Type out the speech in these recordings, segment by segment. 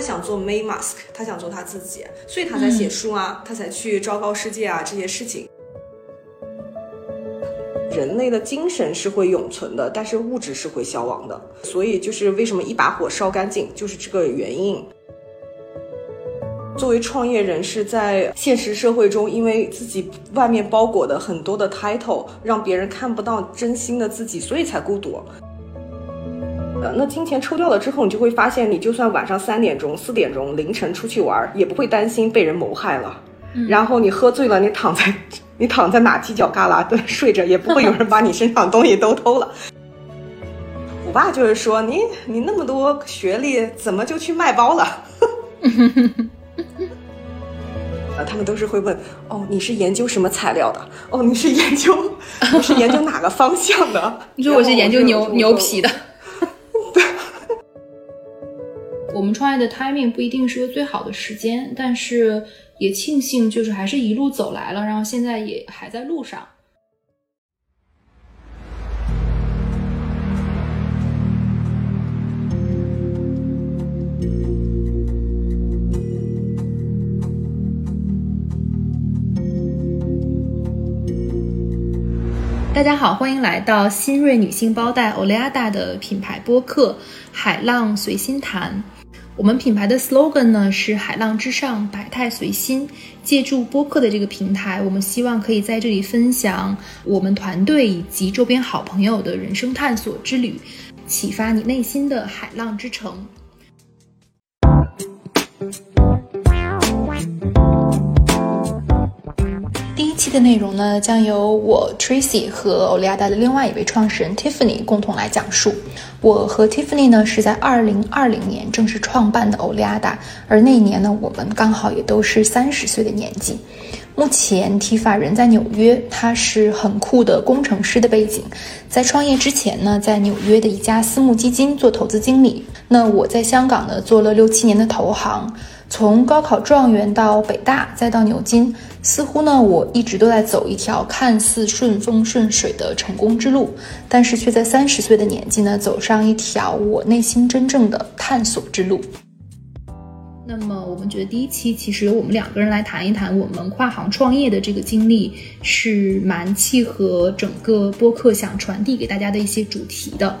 他想做 May Mask，他想做他自己，所以他才写书啊，他才去昭告世界啊这些事情。人类的精神是会永存的，但是物质是会消亡的，所以就是为什么一把火烧干净，就是这个原因。作为创业人士，在现实社会中，因为自己外面包裹的很多的 title，让别人看不到真心的自己，所以才孤独。呃，那金钱抽掉了之后，你就会发现，你就算晚上三点钟、四点钟、凌晨出去玩，也不会担心被人谋害了。然后你喝醉了，你躺在你躺在哪犄角旮旯 睡着，也不会有人把你身上东西都偷了。我爸就是说，你你那么多学历，怎么就去卖包了？啊，他们都是会问，哦，你是研究什么材料的？哦，你是研究 你是研究哪个方向的？你说我是研究牛牛皮的。我们创业的 timing 不一定是个最好的时间，但是。也庆幸，就是还是一路走来了，然后现在也还在路上。大家好，欢迎来到新锐女性包袋 Oleada 的品牌播客《海浪随心谈》。我们品牌的 slogan 呢是“海浪之上，百态随心”。借助播客的这个平台，我们希望可以在这里分享我们团队以及周边好朋友的人生探索之旅，启发你内心的海浪之城。的内容呢，将由我 Tracy 和欧利亚达的另外一位创始人 Tiffany 共同来讲述。我和 Tiffany 呢是在2020年正式创办的欧利亚达，而那一年呢，我们刚好也都是三十岁的年纪。目前 Tifa 人在纽约，他是很酷的工程师的背景。在创业之前呢，在纽约的一家私募基金做投资经理。那我在香港呢，做了六七年的投行。从高考状元到北大，再到牛津，似乎呢，我一直都在走一条看似顺风顺水的成功之路，但是却在三十岁的年纪呢，走上一条我内心真正的探索之路。那么，我们觉得第一期其实由我们两个人来谈一谈我们跨行创业的这个经历，是蛮契合整个播客想传递给大家的一些主题的。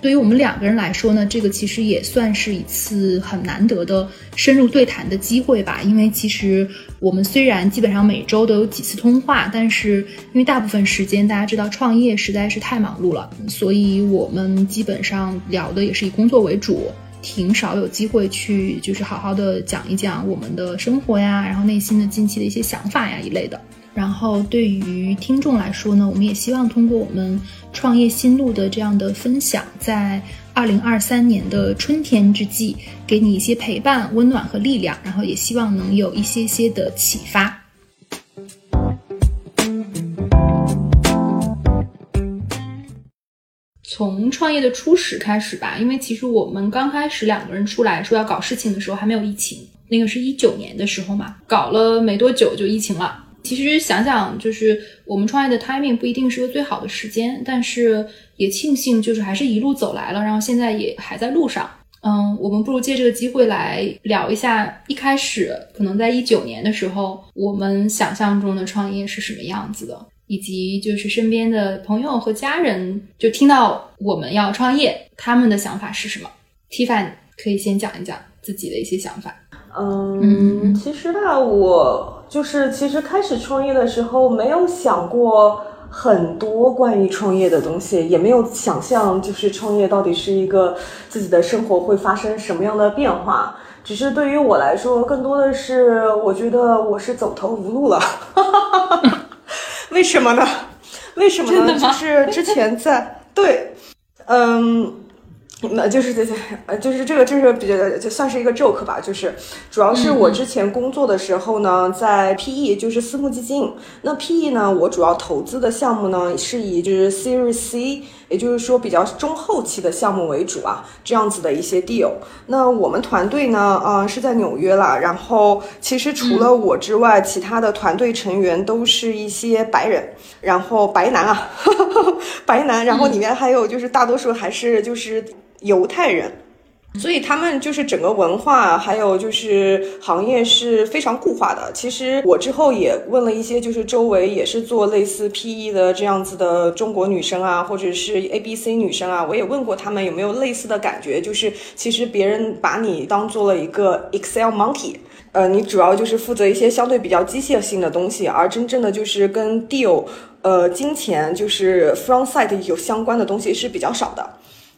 对于我们两个人来说呢，这个其实也算是一次很难得的深入对谈的机会吧。因为其实我们虽然基本上每周都有几次通话，但是因为大部分时间大家知道创业实在是太忙碌了，所以我们基本上聊的也是以工作为主，挺少有机会去就是好好的讲一讲我们的生活呀，然后内心的近期的一些想法呀一类的。然后对于听众来说呢，我们也希望通过我们创业心路的这样的分享，在二零二三年的春天之际，给你一些陪伴、温暖和力量，然后也希望能有一些些的启发。从创业的初始开始吧，因为其实我们刚开始两个人出来说要搞事情的时候，还没有疫情，那个是一九年的时候嘛，搞了没多久就疫情了。其实想想，就是我们创业的 timing 不一定是个最好的时间，但是也庆幸，就是还是一路走来了，然后现在也还在路上。嗯，我们不如借这个机会来聊一下，一开始可能在一九年的时候，我们想象中的创业是什么样子的，以及就是身边的朋友和家人就听到我们要创业，他们的想法是什么？Tiffany 可以先讲一讲自己的一些想法。嗯，其实吧，我就是其实开始创业的时候没有想过很多关于创业的东西，也没有想象就是创业到底是一个自己的生活会发生什么样的变化。只是对于我来说，更多的是我觉得我是走投无路了。为什么呢？为什么呢？就是之前在对，嗯。那就是这些，呃，就是这个，就是比较就算是一个 joke 吧。就是主要是我之前工作的时候呢，在 PE，就是私募基金。那 PE 呢，我主要投资的项目呢，是以就是 Series C，也就是说比较中后期的项目为主啊，这样子的一些 deal。那我们团队呢，呃，是在纽约啦。然后其实除了我之外，其他的团队成员都是一些白人，然后白男啊，白男。然后里面还有就是大多数还是就是。犹太人，所以他们就是整个文化，还有就是行业是非常固化的。其实我之后也问了一些，就是周围也是做类似 PE 的这样子的中国女生啊，或者是 ABC 女生啊，我也问过他们有没有类似的感觉，就是其实别人把你当做了一个 Excel monkey，呃，你主要就是负责一些相对比较机械性的东西，而真正的就是跟 deal，呃，金钱就是 front side 有相关的东西是比较少的。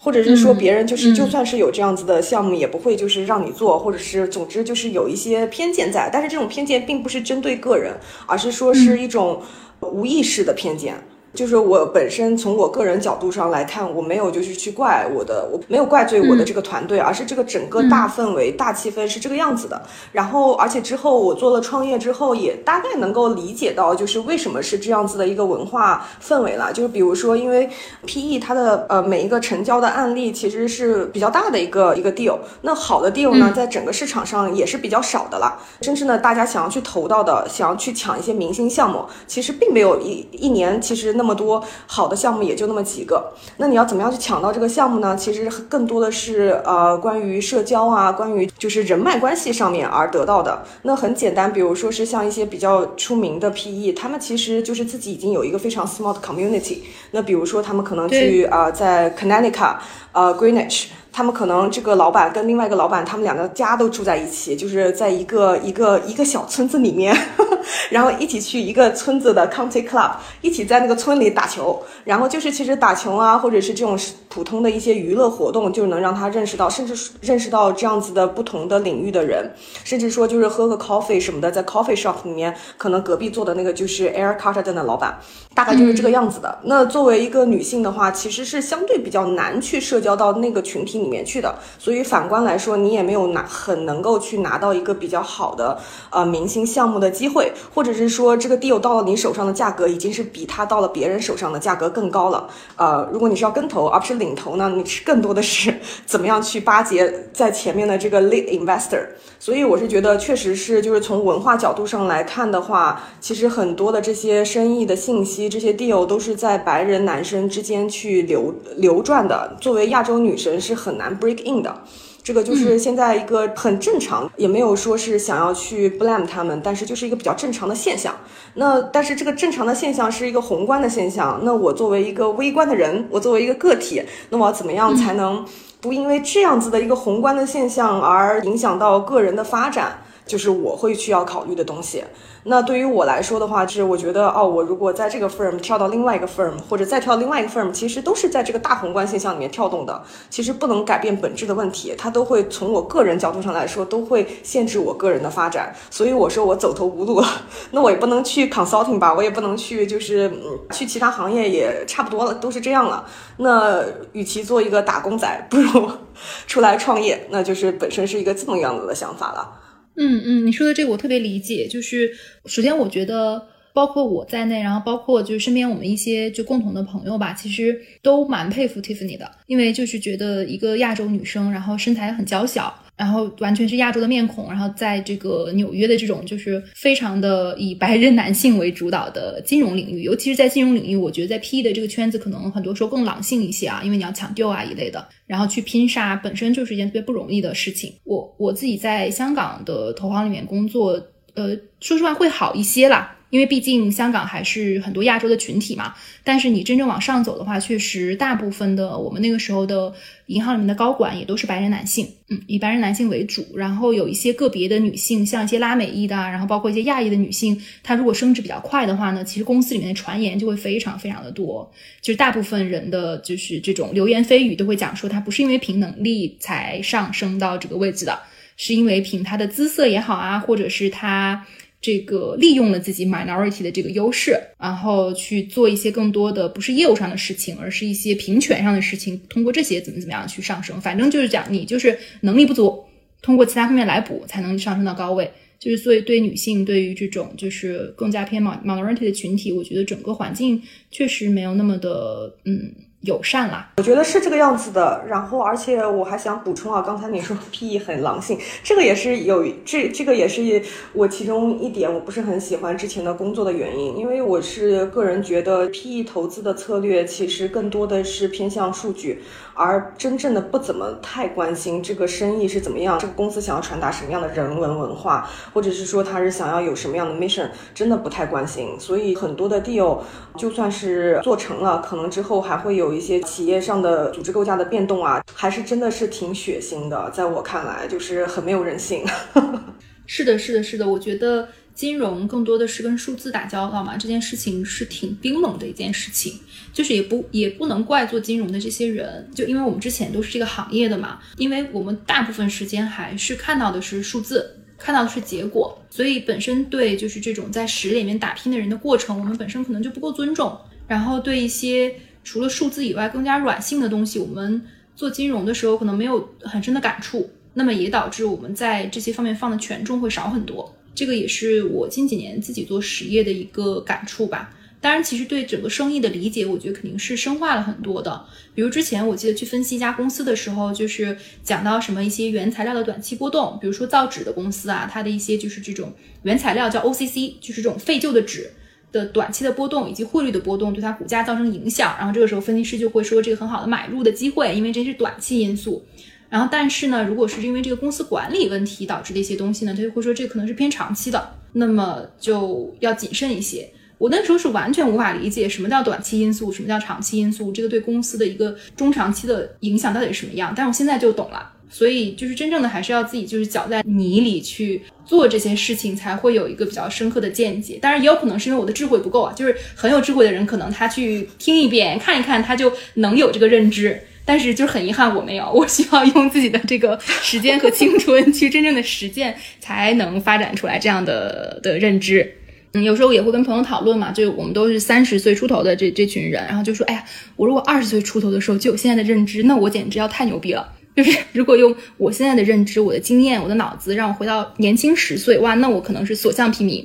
或者是说别人就是就算是有这样子的项目，也不会就是让你做，或者是总之就是有一些偏见在，但是这种偏见并不是针对个人，而是说是一种无意识的偏见。就是我本身从我个人角度上来看，我没有就是去怪我的，我没有怪罪我的这个团队，而是这个整个大氛围、大气氛是这个样子的。然后，而且之后我做了创业之后，也大概能够理解到，就是为什么是这样子的一个文化氛围了。就是比如说，因为 PE 它的呃每一个成交的案例其实是比较大的一个一个 deal，那好的 deal 呢，在整个市场上也是比较少的了。甚至呢，大家想要去投到的，想要去抢一些明星项目，其实并没有一一年其实。那么多好的项目也就那么几个，那你要怎么样去抢到这个项目呢？其实更多的是呃关于社交啊，关于就是人脉关系上面而得到的。那很简单，比如说是像一些比较出名的 PE，他们其实就是自己已经有一个非常 small 的 community。那比如说他们可能去啊在 Connecticut，呃 Greenwich。他们可能这个老板跟另外一个老板，他们两个家都住在一起，就是在一个一个一个小村子里面，然后一起去一个村子的 county club，一起在那个村里打球。然后就是其实打球啊，或者是这种普通的一些娱乐活动，就能让他认识到，甚至认识到这样子的不同的领域的人，甚至说就是喝个 coffee 什么的，在 coffee shop 里面，可能隔壁坐的那个就是 Air Carter 的老板，大概就是这个样子的。那作为一个女性的话，其实是相对比较难去社交到那个群体。里面去的，所以反观来说，你也没有拿很能够去拿到一个比较好的呃明星项目的机会，或者是说这个 deal 到了你手上的价格已经是比他到了别人手上的价格更高了。呃，如果你是要跟投而不是领投呢，你是更多的是怎么样去巴结在前面的这个 lead investor。所以我是觉得，确实是就是从文化角度上来看的话，其实很多的这些生意的信息，这些 deal 都是在白人男生之间去流流转的。作为亚洲女生是很。很难 break in 的，这个就是现在一个很正常，也没有说是想要去 blame 他们，但是就是一个比较正常的现象。那但是这个正常的现象是一个宏观的现象，那我作为一个微观的人，我作为一个个体，那我要怎么样才能不因为这样子的一个宏观的现象而影响到个人的发展？就是我会需要考虑的东西。那对于我来说的话，是我觉得哦，我如果在这个 firm 跳到另外一个 firm，或者再跳另外一个 firm，其实都是在这个大宏观现象里面跳动的。其实不能改变本质的问题，它都会从我个人角度上来说，都会限制我个人的发展。所以我说我走投无路了，那我也不能去 consulting 吧，我也不能去，就是嗯去其他行业也差不多了，都是这样了。那与其做一个打工仔，不如 出来创业，那就是本身是一个这么样子的想法了。嗯嗯，你说的这个我特别理解。就是首先，我觉得包括我在内，然后包括就是身边我们一些就共同的朋友吧，其实都蛮佩服 Tiffany 的，因为就是觉得一个亚洲女生，然后身材很娇小。然后完全是亚洲的面孔，然后在这个纽约的这种就是非常的以白人男性为主导的金融领域，尤其是在金融领域，我觉得在 PE 的这个圈子可能很多时候更狼性一些啊，因为你要抢救啊一类的，然后去拼杀本身就是一件特别不容易的事情。我我自己在香港的投行里面工作，呃，说实话会好一些啦。因为毕竟香港还是很多亚洲的群体嘛，但是你真正往上走的话，确实大部分的我们那个时候的银行里面的高管也都是白人男性，嗯，以白人男性为主，然后有一些个别的女性，像一些拉美裔的，然后包括一些亚裔的女性，她如果升职比较快的话呢，其实公司里面的传言就会非常非常的多，就是大部分人的就是这种流言蜚语都会讲说，她不是因为凭能力才上升到这个位置的，是因为凭她的姿色也好啊，或者是她。这个利用了自己 minority 的这个优势，然后去做一些更多的不是业务上的事情，而是一些平权上的事情。通过这些怎么怎么样去上升，反正就是讲你就是能力不足，通过其他方面来补才能上升到高位。就是所以对女性，对于这种就是更加偏 minority 的群体，我觉得整个环境确实没有那么的嗯友善啦，我觉得是这个样子的。然后，而且我还想补充啊，刚才你说 PE 很狼性，这个也是有这这个也是我其中一点我不是很喜欢之前的工作的原因，因为我是个人觉得 PE 投资的策略其实更多的是偏向数据。而真正的不怎么太关心这个生意是怎么样，这个公司想要传达什么样的人文文化，或者是说他是想要有什么样的 mission，真的不太关心。所以很多的 deal 就算是做成了，可能之后还会有有一些企业上的组织构架的变动啊，还是真的是挺血腥的。在我看来，就是很没有人性。是的，是的，是的，我觉得。金融更多的是跟数字打交道嘛，这件事情是挺冰冷的一件事情，就是也不也不能怪做金融的这些人，就因为我们之前都是这个行业的嘛，因为我们大部分时间还是看到的是数字，看到的是结果，所以本身对就是这种在实里面打拼的人的过程，我们本身可能就不够尊重，然后对一些除了数字以外更加软性的东西，我们做金融的时候可能没有很深的感触，那么也导致我们在这些方面放的权重会少很多。这个也是我近几年自己做实业的一个感触吧。当然，其实对整个生意的理解，我觉得肯定是深化了很多的。比如之前我记得去分析一家公司的时候，就是讲到什么一些原材料的短期波动，比如说造纸的公司啊，它的一些就是这种原材料叫 OCC，就是这种废旧的纸的短期的波动以及汇率的波动对它股价造成影响。然后这个时候分析师就会说这个很好的买入的机会，因为这是短期因素。然后，但是呢，如果是因为这个公司管理问题导致的一些东西呢，他就会说这可能是偏长期的，那么就要谨慎一些。我那时候是完全无法理解什么叫短期因素，什么叫长期因素，这个对公司的一个中长期的影响到底是什么样。但我现在就懂了，所以就是真正的还是要自己就是搅在泥里去做这些事情，才会有一个比较深刻的见解。当然，也有可能是因为我的智慧不够啊，就是很有智慧的人，可能他去听一遍看一看，他就能有这个认知。但是就是很遗憾，我没有，我需要用自己的这个时间和青春去真正的实践，才能发展出来这样的的认知。嗯，有时候也会跟朋友讨论嘛，就我们都是三十岁出头的这这群人，然后就说，哎呀，我如果二十岁出头的时候就有现在的认知，那我简直要太牛逼了。就是 如果用我现在的认知、我的经验、我的脑子让我回到年轻十岁，哇，那我可能是所向披靡。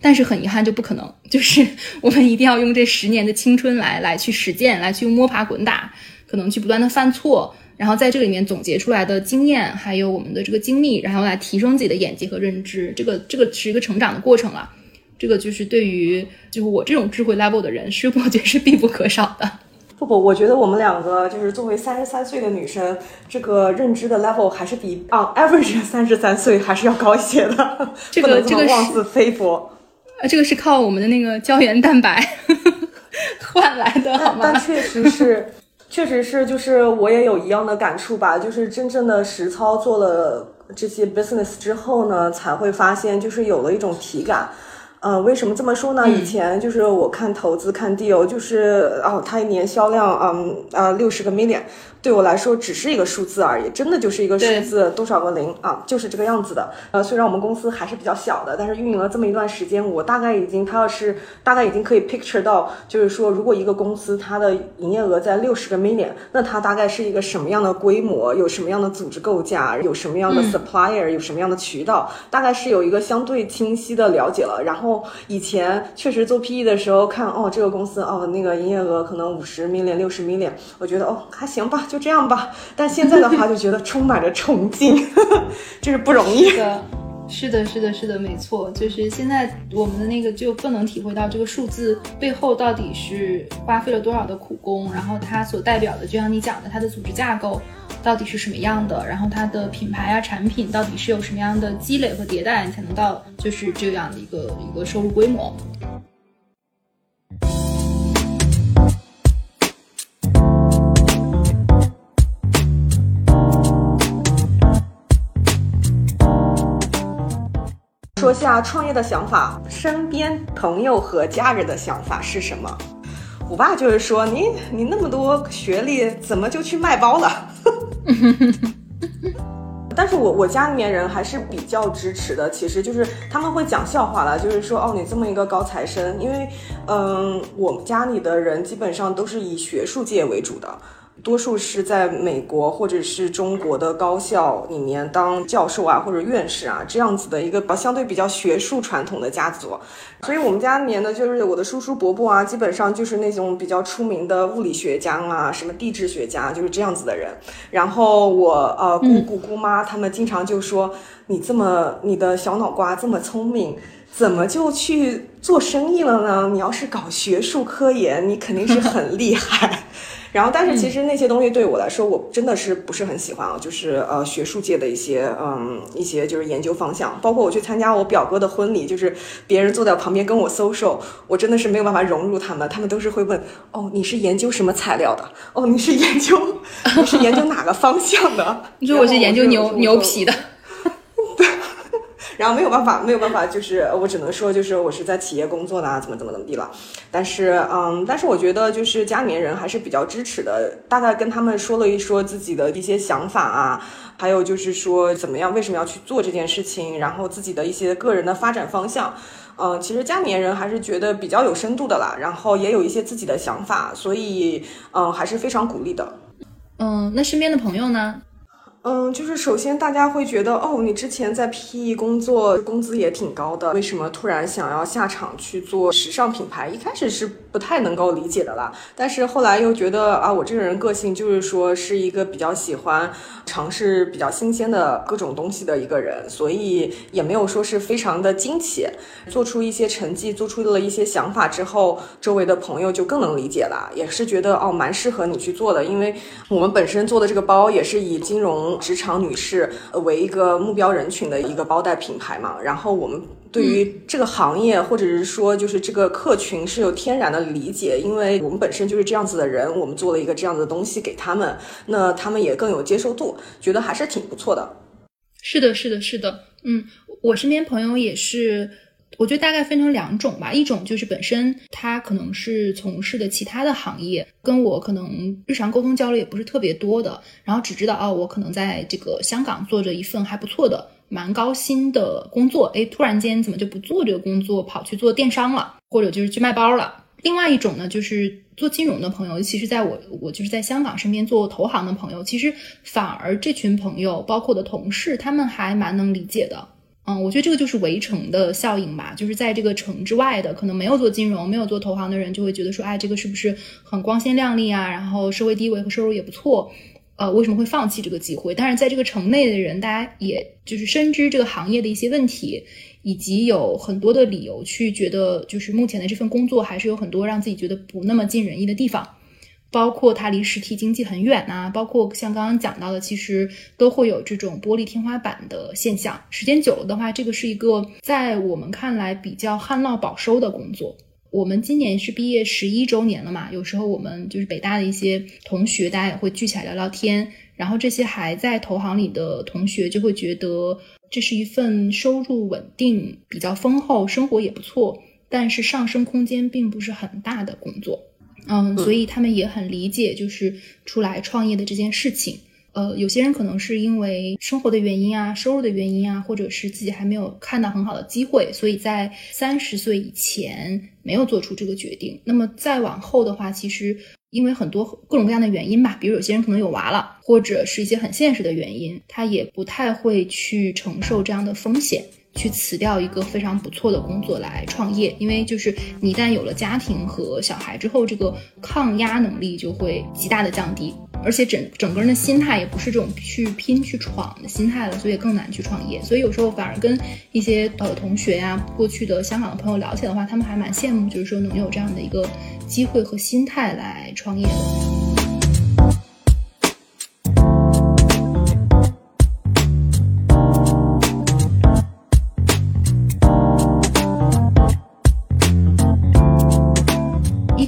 但是很遗憾，就不可能。就是 我们一定要用这十年的青春来来去实践，来去摸爬滚打。可能去不断的犯错，然后在这里面总结出来的经验，还有我们的这个经历，然后来提升自己的眼界和认知。这个这个是一个成长的过程了。这个就是对于就是我这种智慧 level 的人，是我觉得是必不可少的。不不，我觉得我们两个就是作为三十三岁的女生，这个认知的 level 还是比啊 average 三十三岁还是要高一些的。这个这个妄自菲薄。呃，这个是靠我们的那个胶原蛋白 换来的，好吗？但确实是。确实是，就是我也有一样的感触吧。就是真正的实操做了这些 business 之后呢，才会发现，就是有了一种体感。呃，为什么这么说呢？以前就是我看投资看 deal，就是哦，它一年销量，嗯啊六十个 million。对我来说只是一个数字而已，真的就是一个数字，多少个零啊，就是这个样子的。呃，虽然我们公司还是比较小的，但是运营了这么一段时间，我大概已经，它要是大概已经可以 picture 到，就是说，如果一个公司它的营业额在六十个 million，那它大概是一个什么样的规模，有什么样的组织构架，有什么样的 supplier，有什么样的渠道，大概是有一个相对清晰的了解了。然后以前确实做 PE 的时候看，哦，这个公司哦，那个营业额可能五十 million、六十 million，我觉得哦还行吧。就这样吧，但现在的话就觉得充满着崇敬，这是不容易的。是的，是的，是的，没错，就是现在我们的那个就更能体会到这个数字背后到底是花费了多少的苦功，然后它所代表的，就像你讲的，它的组织架构到底是什么样的，然后它的品牌啊、产品到底是有什么样的积累和迭代，才能到就是这样的一个一个收入规模。说下创业的想法，身边朋友和家人的想法是什么？我爸就是说，你你那么多学历，怎么就去卖包了？但是我我家里面人还是比较支持的，其实就是他们会讲笑话了，就是说哦，你这么一个高材生，因为嗯，我们家里的人基本上都是以学术界为主的。多数是在美国或者是中国的高校里面当教授啊或者院士啊这样子的一个相对比较学术传统的家族，所以我们家里面呢就是我的叔叔伯伯啊，基本上就是那种比较出名的物理学家啊，什么地质学家，就是这样子的人。然后我呃姑姑姑妈他们经常就说你这么你的小脑瓜这么聪明，怎么就去做生意了呢？你要是搞学术科研，你肯定是很厉害。然后，但是其实那些东西对我来说，我真的是不是很喜欢啊。就是呃，学术界的一些嗯一些就是研究方向，包括我去参加我表哥的婚礼，就是别人坐在旁边跟我 social，我真的是没有办法融入他们。他们都是会问哦，你是研究什么材料的？哦，你是研究你是研究哪个方向的？你说我是研究牛牛皮的。然后没有办法，没有办法，就是我只能说，就是我是在企业工作的，怎么怎么怎么地了。但是，嗯，但是我觉得就是家里面人还是比较支持的。大概跟他们说了一说自己的一些想法啊，还有就是说怎么样，为什么要去做这件事情，然后自己的一些个人的发展方向。嗯，其实家里面人还是觉得比较有深度的啦，然后也有一些自己的想法，所以嗯，还是非常鼓励的。嗯，那身边的朋友呢？嗯，就是首先大家会觉得，哦，你之前在 PE 工作，工资也挺高的，为什么突然想要下场去做时尚品牌？一开始是不太能够理解的啦，但是后来又觉得啊，我这个人个性就是说是一个比较喜欢尝试比较新鲜的各种东西的一个人，所以也没有说是非常的惊奇。做出一些成绩，做出了一些想法之后，周围的朋友就更能理解了，也是觉得哦，蛮适合你去做的，因为我们本身做的这个包也是以金融。职场女士为一个目标人群的一个包袋品牌嘛，然后我们对于这个行业或者是说就是这个客群是有天然的理解，因为我们本身就是这样子的人，我们做了一个这样子的东西给他们，那他们也更有接受度，觉得还是挺不错的。是的，是的，是的，嗯，我身边朋友也是。我觉得大概分成两种吧，一种就是本身他可能是从事的其他的行业，跟我可能日常沟通交流也不是特别多的，然后只知道哦，我可能在这个香港做着一份还不错的、蛮高薪的工作，哎，突然间怎么就不做这个工作，跑去做电商了，或者就是去卖包了。另外一种呢，就是做金融的朋友，尤其是在我我就是在香港身边做投行的朋友，其实反而这群朋友，包括我的同事，他们还蛮能理解的。嗯，我觉得这个就是围城的效应吧，就是在这个城之外的，可能没有做金融、没有做投行的人，就会觉得说，哎，这个是不是很光鲜亮丽啊？然后社会地位和收入也不错，呃，为什么会放弃这个机会？但是在这个城内的人，大家也就是深知这个行业的一些问题，以及有很多的理由去觉得，就是目前的这份工作还是有很多让自己觉得不那么尽人意的地方。包括它离实体经济很远呐，包括像刚刚讲到的，其实都会有这种玻璃天花板的现象。时间久了的话，这个是一个在我们看来比较旱涝保收的工作。我们今年是毕业十一周年了嘛，有时候我们就是北大的一些同学，大家也会聚起来聊聊天。然后这些还在投行里的同学就会觉得，这是一份收入稳定、比较丰厚、生活也不错，但是上升空间并不是很大的工作。嗯，所以他们也很理解，就是出来创业的这件事情。呃，有些人可能是因为生活的原因啊，收入的原因啊，或者是自己还没有看到很好的机会，所以在三十岁以前没有做出这个决定。那么再往后的话，其实因为很多各种各样的原因吧，比如有些人可能有娃了，或者是一些很现实的原因，他也不太会去承受这样的风险。去辞掉一个非常不错的工作来创业，因为就是你一旦有了家庭和小孩之后，这个抗压能力就会极大的降低，而且整整个人的心态也不是这种去拼去闯的心态了，所以更难去创业。所以有时候反而跟一些呃同学呀、过去的香港的朋友聊起来的话，他们还蛮羡慕，就是说能有这样的一个机会和心态来创业的。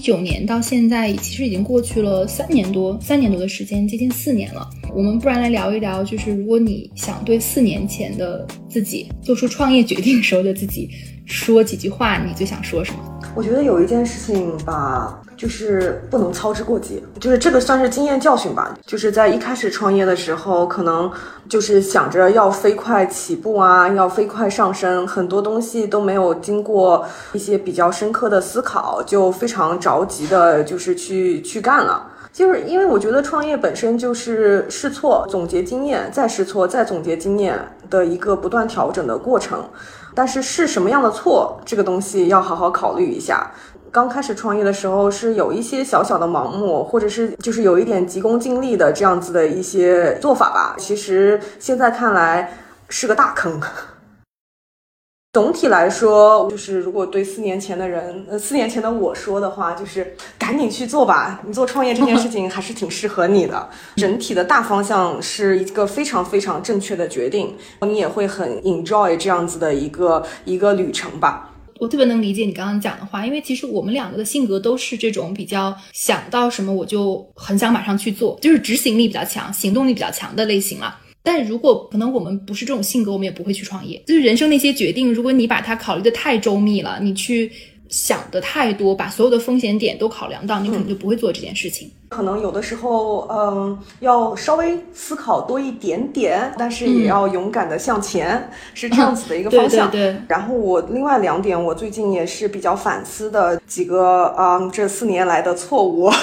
九年到现在，其实已经过去了三年多，三年多的时间，接近四年了。我们不然来聊一聊，就是如果你想对四年前的自己做出创业决定时候的自己说几句话，你最想说什么？我觉得有一件事情吧。就是不能操之过急，就是这个算是经验教训吧。就是在一开始创业的时候，可能就是想着要飞快起步啊，要飞快上升，很多东西都没有经过一些比较深刻的思考，就非常着急的，就是去去干了。就是因为我觉得创业本身就是试错、总结经验、再试错、再总结经验的一个不断调整的过程。但是是什么样的错，这个东西要好好考虑一下。刚开始创业的时候是有一些小小的盲目，或者是就是有一点急功近利的这样子的一些做法吧。其实现在看来是个大坑。总体来说，就是如果对四年前的人，呃，四年前的我说的话，就是赶紧去做吧。你做创业这件事情还是挺适合你的。整体的大方向是一个非常非常正确的决定，你也会很 enjoy 这样子的一个一个旅程吧。我特别能理解你刚刚讲的话，因为其实我们两个的性格都是这种比较想到什么我就很想马上去做，就是执行力比较强、行动力比较强的类型了。但如果可能，我们不是这种性格，我们也不会去创业。就是人生那些决定，如果你把它考虑的太周密了，你去想的太多，把所有的风险点都考量到，你可能就不会做这件事情。可能有的时候，嗯，要稍微思考多一点点，但是也要勇敢的向前，是这样子的一个方向。对对。然后我另外两点，我最近也是比较反思的几个，嗯，这四年来的错误。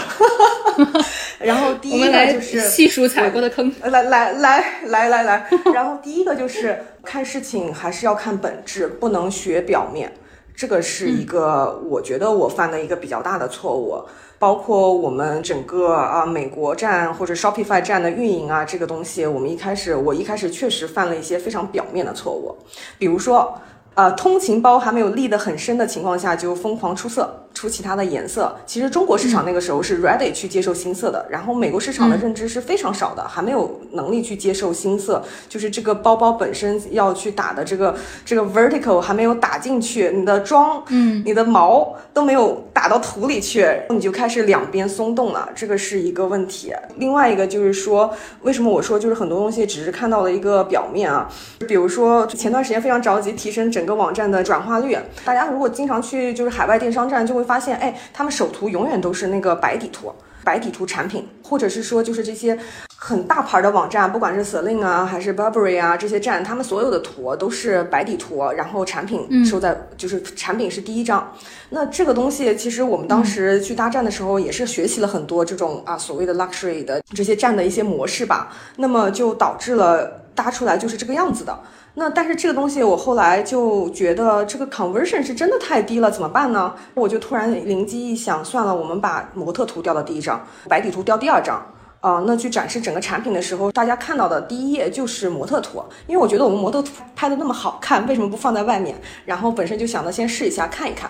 然后第一个就是细数踩过的坑。来来来来来来，然后第一个就是看事情还是要看本质，不能学表面。这个是一个我觉得我犯的一个比较大的错误。包括我们整个啊美国站或者 Shopify 站的运营啊，这个东西，我们一开始我一开始确实犯了一些非常表面的错误，比如说。呃，通勤包还没有立得很深的情况下，就疯狂出色，出其他的颜色。其实中国市场那个时候是 ready 去接受新色的，然后美国市场的认知是非常少的，还没有能力去接受新色。就是这个包包本身要去打的这个这个 vertical 还没有打进去，你的妆，嗯，你的毛都没有打到土里去，你就开始两边松动了，这个是一个问题。另外一个就是说，为什么我说就是很多东西只是看到了一个表面啊？比如说前段时间非常着急提升整。整个网站的转化率，大家如果经常去就是海外电商站，就会发现，哎，他们首图永远都是那个白底图，白底图产品，或者是说就是这些很大牌的网站，不管是 Celine 啊还是 Burberry 啊这些站，他们所有的图都是白底图，然后产品收在就是产品是第一张。那这个东西其实我们当时去搭站的时候，也是学习了很多这种啊所谓的 luxury 的这些站的一些模式吧。那么就导致了搭出来就是这个样子的。那但是这个东西我后来就觉得这个 conversion 是真的太低了，怎么办呢？我就突然灵机一想，算了，我们把模特图调到第一张，白底图调第二张。啊，那去展示整个产品的时候，大家看到的第一页就是模特图，因为我觉得我们模特图拍的那么好看，为什么不放在外面？然后本身就想着先试一下看一看，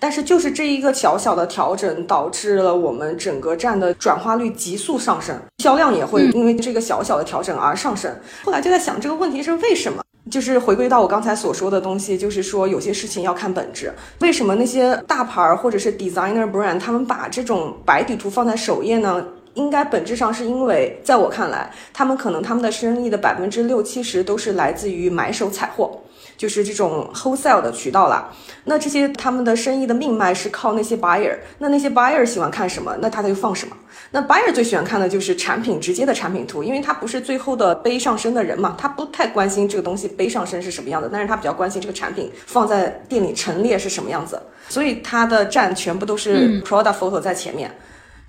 但是就是这一个小小的调整，导致了我们整个站的转化率急速上升，销量也会因为这个小小的调整而上升。后来就在想这个问题是为什么？就是回归到我刚才所说的东西，就是说有些事情要看本质。为什么那些大牌儿或者是 designer brand 他们把这种白底图放在首页呢？应该本质上是因为，在我看来，他们可能他们的生意的百分之六七十都是来自于买手采货，就是这种 wholesale 的渠道啦。那这些他们的生意的命脉是靠那些 buyer，那那些 buyer 喜欢看什么，那他就放什么。那 buyer 最喜欢看的就是产品直接的产品图，因为他不是最后的背上身的人嘛，他不太关心这个东西背上身是什么样的，但是他比较关心这个产品放在店里陈列是什么样子，所以他的站全部都是 product photo 在前面。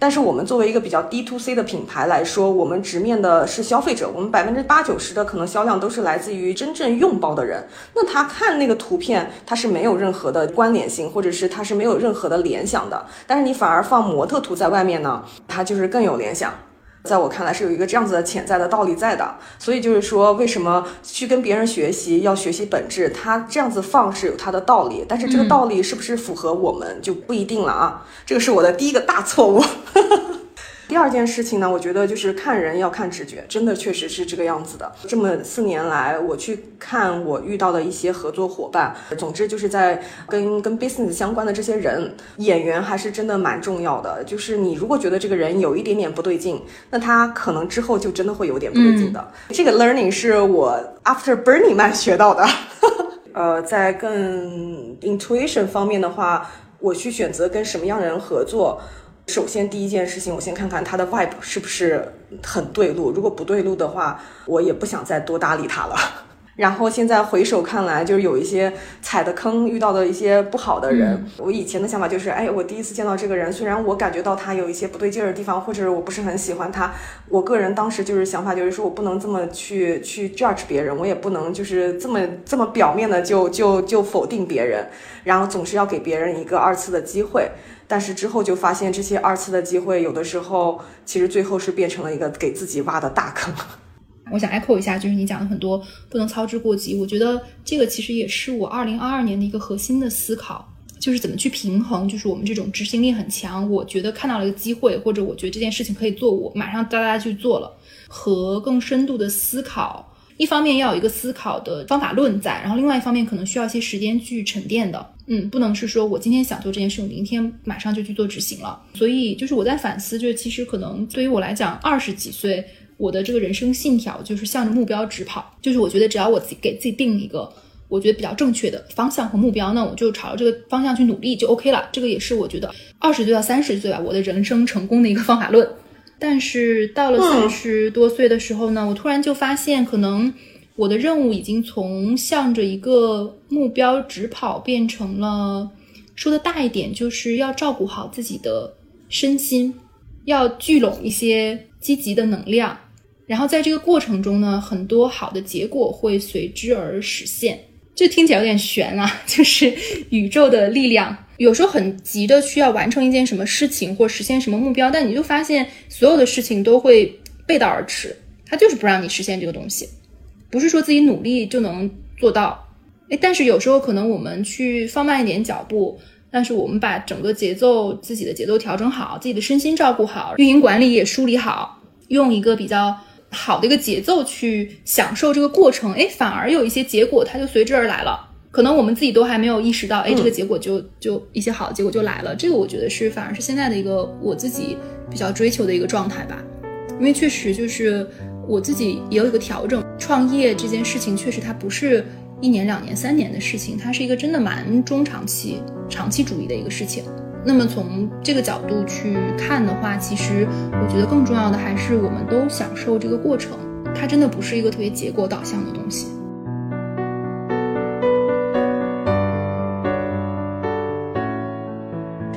但是我们作为一个比较 D to C 的品牌来说，我们直面的是消费者，我们百分之八九十的可能销量都是来自于真正用包的人。那他看那个图片，他是没有任何的关联性，或者是他是没有任何的联想的。但是你反而放模特图在外面呢，他就是更有联想。在我看来是有一个这样子的潜在的道理在的，所以就是说，为什么去跟别人学习要学习本质？他这样子放是有他的道理，但是这个道理是不是符合我们就不一定了啊。这个是我的第一个大错误。第二件事情呢，我觉得就是看人要看直觉，真的确实是这个样子的。这么四年来，我去看我遇到的一些合作伙伴，总之就是在跟跟 business 相关的这些人，演员还是真的蛮重要的。就是你如果觉得这个人有一点点不对劲，那他可能之后就真的会有点不对劲的。这个 learning 是我 after Burning Man 学到的。呃，在更 intuition 方面的话，我去选择跟什么样的人合作。首先，第一件事情，我先看看他的 vibe 是不是很对路。如果不对路的话，我也不想再多搭理他了。然后现在回首看来，就是有一些踩的坑，遇到的一些不好的人。我以前的想法就是，哎，我第一次见到这个人，虽然我感觉到他有一些不对劲儿的地方，或者我不是很喜欢他，我个人当时就是想法就是说我不能这么去去 judge 别人，我也不能就是这么这么表面的就就就否定别人，然后总是要给别人一个二次的机会。但是之后就发现，这些二次的机会有的时候其实最后是变成了一个给自己挖的大坑。我想 echo 一下，就是你讲的很多不能操之过急。我觉得这个其实也是我二零二二年的一个核心的思考，就是怎么去平衡，就是我们这种执行力很强，我觉得看到了一个机会，或者我觉得这件事情可以做，我马上哒哒去做了，和更深度的思考。一方面要有一个思考的方法论在，然后另外一方面可能需要一些时间去沉淀的。嗯，不能是说我今天想做这件事，我明天马上就去做执行了。所以就是我在反思，就是其实可能对于我来讲，二十几岁。我的这个人生信条就是向着目标直跑，就是我觉得只要我自己给自己定一个我觉得比较正确的方向和目标，那我就朝着这个方向去努力就 OK 了。这个也是我觉得二十岁到三十岁吧，我的人生成功的一个方法论。但是到了三十多岁的时候呢，我突然就发现，可能我的任务已经从向着一个目标直跑变成了说的大一点，就是要照顾好自己的身心，要聚拢一些积极的能量。然后在这个过程中呢，很多好的结果会随之而实现。这听起来有点悬啊，就是宇宙的力量，有时候很急的需要完成一件什么事情或实现什么目标，但你就发现所有的事情都会背道而驰，它就是不让你实现这个东西。不是说自己努力就能做到，诶，但是有时候可能我们去放慢一点脚步，但是我们把整个节奏、自己的节奏调整好，自己的身心照顾好，运营管理也梳理好，用一个比较。好的一个节奏去享受这个过程，哎，反而有一些结果它就随之而来了。可能我们自己都还没有意识到，哎，这个结果就就一些好的结果就来了。这个我觉得是反而是现在的一个我自己比较追求的一个状态吧。因为确实就是我自己也有一个调整，创业这件事情确实它不是一年两年三年的事情，它是一个真的蛮中长期、长期主义的一个事情。那么从这个角度去看的话，其实我觉得更重要的还是我们都享受这个过程，它真的不是一个特别结果导向的东西。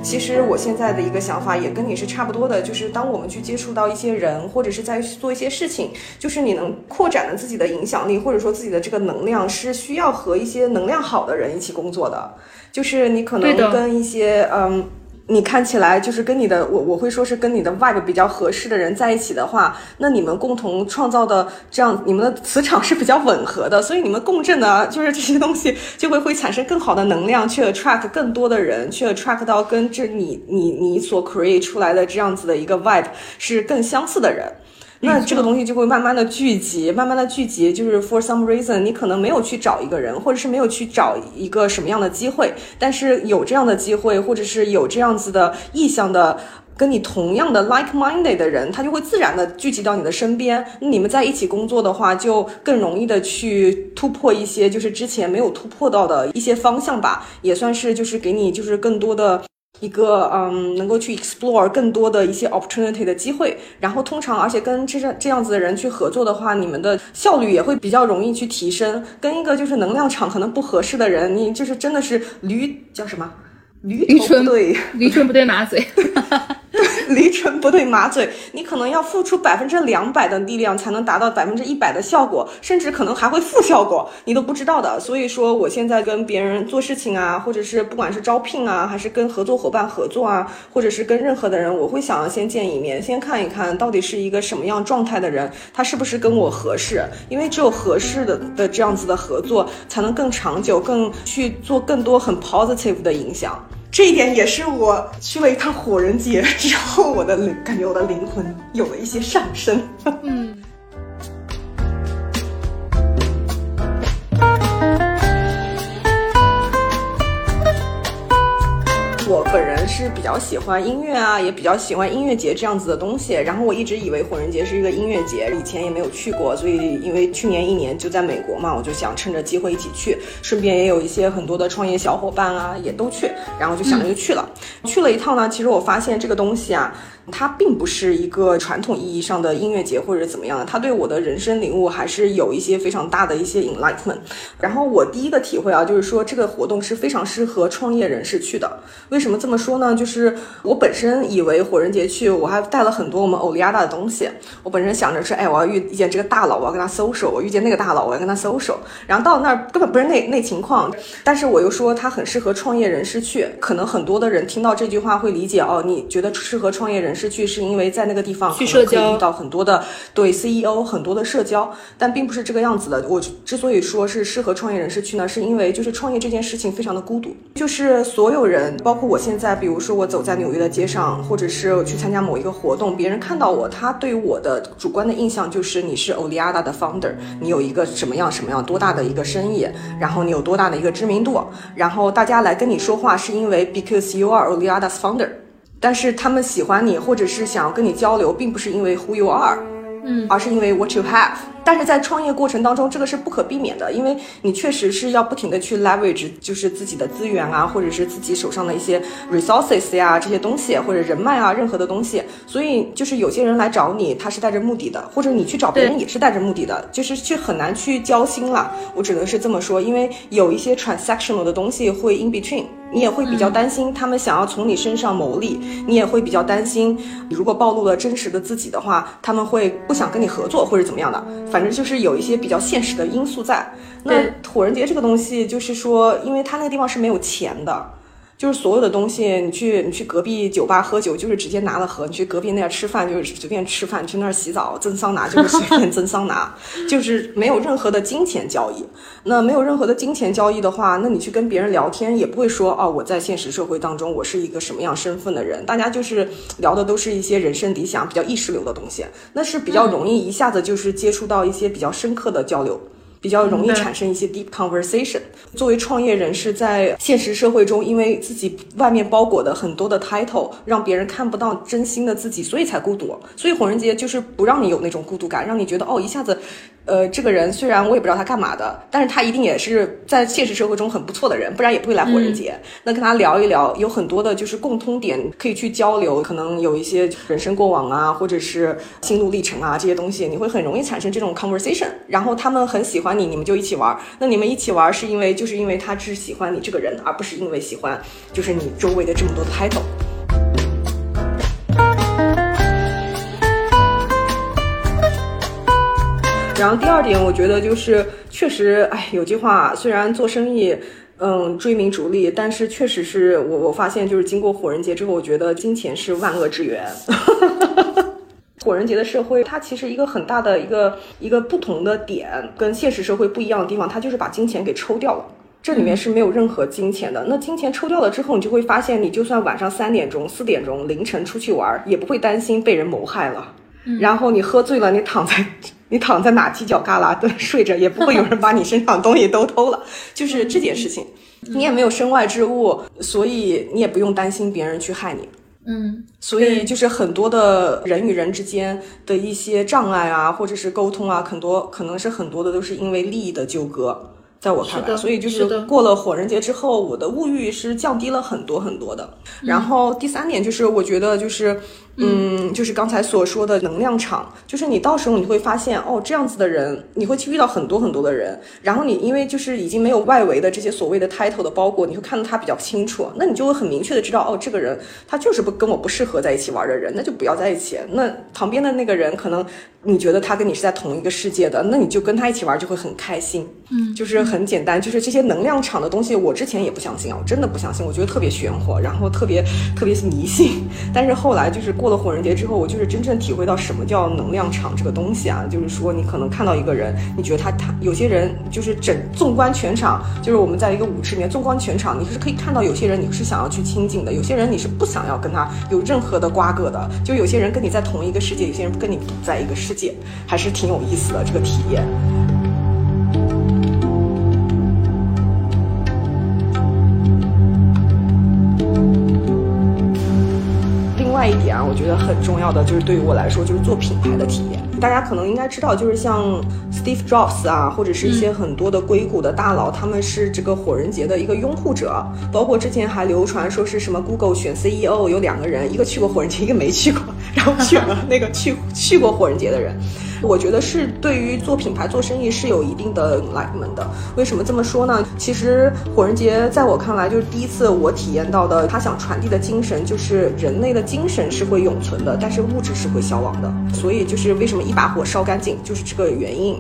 其实我现在的一个想法也跟你是差不多的，就是当我们去接触到一些人，或者是在做一些事情，就是你能扩展了自己的影响力，或者说自己的这个能量，是需要和一些能量好的人一起工作的。就是你可能跟一些嗯，你看起来就是跟你的我我会说是跟你的 vibe 比较合适的人在一起的话，那你们共同创造的这样，你们的磁场是比较吻合的，所以你们共振的就是这些东西就会会产生更好的能量，去 attract 更多的人，去 attract 到跟这你你你所 create 出来的这样子的一个 vibe 是更相似的人。那这个东西就会慢慢的聚集，慢慢的聚集，就是 for some reason，你可能没有去找一个人，或者是没有去找一个什么样的机会，但是有这样的机会，或者是有这样子的意向的，跟你同样的 like minded 的人，他就会自然的聚集到你的身边。你们在一起工作的话，就更容易的去突破一些就是之前没有突破到的一些方向吧，也算是就是给你就是更多的。一个嗯，能够去 explore 更多的一些 opportunity 的机会，然后通常而且跟这这这样子的人去合作的话，你们的效率也会比较容易去提升。跟一个就是能量场可能不合适的人，你就是真的是驴叫什么？驴唇不对，驴唇不对马嘴。驴唇不对马嘴，你可能要付出百分之两百的力量才能达到百分之一百的效果，甚至可能还会负效果，你都不知道的。所以说，我现在跟别人做事情啊，或者是不管是招聘啊，还是跟合作伙伴合作啊，或者是跟任何的人，我会想要先见一面，先看一看到底是一个什么样状态的人，他是不是跟我合适？因为只有合适的的这样子的合作，才能更长久，更去做更多很 positive 的影响。这一点也是我去了一趟火人节之后，我的灵感觉我的灵魂有了一些上升。嗯。我本人是比较喜欢音乐啊，也比较喜欢音乐节这样子的东西。然后我一直以为火人节是一个音乐节，以前也没有去过，所以因为去年一年就在美国嘛，我就想趁着机会一起去，顺便也有一些很多的创业小伙伴啊也都去，然后就想着就去了。去了一趟呢，其实我发现这个东西啊。它并不是一个传统意义上的音乐节或者怎么样的，它对我的人生领悟还是有一些非常大的一些 enlightenment。然后我第一个体会啊，就是说这个活动是非常适合创业人士去的。为什么这么说呢？就是我本身以为火人节去，我还带了很多我们欧利亚达的东西。我本身想着是，哎，我要遇见这个大佬，我要跟他 social；我遇见那个大佬，我要跟他 social。然后到那儿根本不是那那情况，但是我又说它很适合创业人士去。可能很多的人听到这句话会理解哦，你觉得适合创业人士去，是因为在那个地方去社交遇到很多的对 CEO 很多的社交，但并不是这个样子的。我之所以说是适合创业人士去呢，是因为就是创业这件事情非常的孤独，就是所有人，包括我现在，比如说我走在纽约的街上，或者是去参加某一个活动，别人看到我，他对我的主观的印象就是你是 Oliada 的 founder，你有一个什么样什么样多大的一个生意，然后你有多大的一个知名度，然后大家来跟你说话是因为 because you are Oliada's founder。但是他们喜欢你，或者是想要跟你交流，并不是因为 who you are，嗯，而是因为 what you have。但是在创业过程当中，这个是不可避免的，因为你确实是要不停的去 leverage，就是自己的资源啊，或者是自己手上的一些 resources 呀这些东西，或者人脉啊，任何的东西。所以就是有些人来找你，他是带着目的的，或者你去找别人也是带着目的的，就是去很难去交心了。我只能是这么说，因为有一些 transactional 的东西会 in between。你也会比较担心他们想要从你身上牟利，你也会比较担心，如果暴露了真实的自己的话，他们会不想跟你合作或者怎么样的。反正就是有一些比较现实的因素在。那土人节这个东西，就是说，因为他那个地方是没有钱的。就是所有的东西，你去你去隔壁酒吧喝酒，就是直接拿了盒；你去隔壁那儿吃饭，就是随便吃饭；你去那儿洗澡蒸桑拿，就是随便蒸桑拿，就是没有任何的金钱交易。那没有任何的金钱交易的话，那你去跟别人聊天也不会说哦，我在现实社会当中我是一个什么样身份的人。大家就是聊的都是一些人生理想、比较意识流的东西，那是比较容易一下子就是接触到一些比较深刻的交流。比较容易产生一些 deep conversation。作为创业人士，在现实社会中，因为自己外面包裹的很多的 title，让别人看不到真心的自己，所以才孤独。所以红人节就是不让你有那种孤独感，让你觉得哦，一下子。呃，这个人虽然我也不知道他干嘛的，但是他一定也是在现实社会中很不错的人，不然也不会来火人节。那跟他聊一聊，有很多的就是共通点可以去交流，可能有一些人生过往啊，或者是心路历程啊这些东西，你会很容易产生这种 conversation。然后他们很喜欢你，你们就一起玩。那你们一起玩是因为就是因为他只喜欢你这个人，而不是因为喜欢就是你周围的这么多的 title。然后第二点，我觉得就是确实，哎，有句话，虽然做生意，嗯，追名逐利，但是确实是我我发现，就是经过火人节之后，我觉得金钱是万恶之源。火人节的社会，它其实一个很大的一个一个不同的点，跟现实社会不一样的地方，它就是把金钱给抽掉了。这里面是没有任何金钱的。那金钱抽掉了之后，你就会发现，你就算晚上三点钟、四点钟、凌晨出去玩，也不会担心被人谋害了。然后你喝醉了，你躺在你躺在哪犄角旮旯对睡着，也不会有人把你身上东西都偷了。就是这件事情，你也没有身外之物，所以你也不用担心别人去害你。嗯，所以就是很多的人与人之间的一些障碍啊，或者是沟通啊，很多可能是很多的都是因为利益的纠葛。在我看来，所以就是过了火人节之后，我的物欲是降低了很多很多的。然后第三点就是，我觉得就是。嗯，就是刚才所说的能量场，就是你到时候你会发现，哦，这样子的人，你会去遇到很多很多的人，然后你因为就是已经没有外围的这些所谓的 title 的包裹，你会看到他比较清楚，那你就会很明确的知道，哦，这个人他就是不跟我不适合在一起玩的人，那就不要在一起。那旁边的那个人，可能你觉得他跟你是在同一个世界的，那你就跟他一起玩就会很开心。嗯，就是很简单，就是这些能量场的东西，我之前也不相信啊，我真的不相信，我觉得特别玄乎，然后特别特别迷信，但是后来就是过。过了火人节之后，我就是真正体会到什么叫能量场这个东西啊！就是说，你可能看到一个人，你觉得他他有些人就是整纵观全场，就是我们在一个舞池里面纵观全场，你是可以看到有些人你是想要去亲近的，有些人你是不想要跟他有任何的瓜葛的，就有些人跟你在同一个世界，有些人跟你不在一个世界，还是挺有意思的这个体验。觉得很重要的就是对于我来说，就是做品牌的体验。大家可能应该知道，就是像 Steve Jobs 啊，或者是一些很多的硅谷的大佬，他们是这个火人节的一个拥护者。包括之前还流传说是什么 Google 选 CEO 有两个人，一个去过火人节，一个没去过。然后选了那个去去过火人节的人。我觉得是对于做品牌、做生意是有一定的来门的。为什么这么说呢？其实火人节在我看来就是第一次我体验到的，他想传递的精神就是人类的精神是会永存的，但是物质是会消亡的。所以就是为什么一把火烧干净，就是这个原因。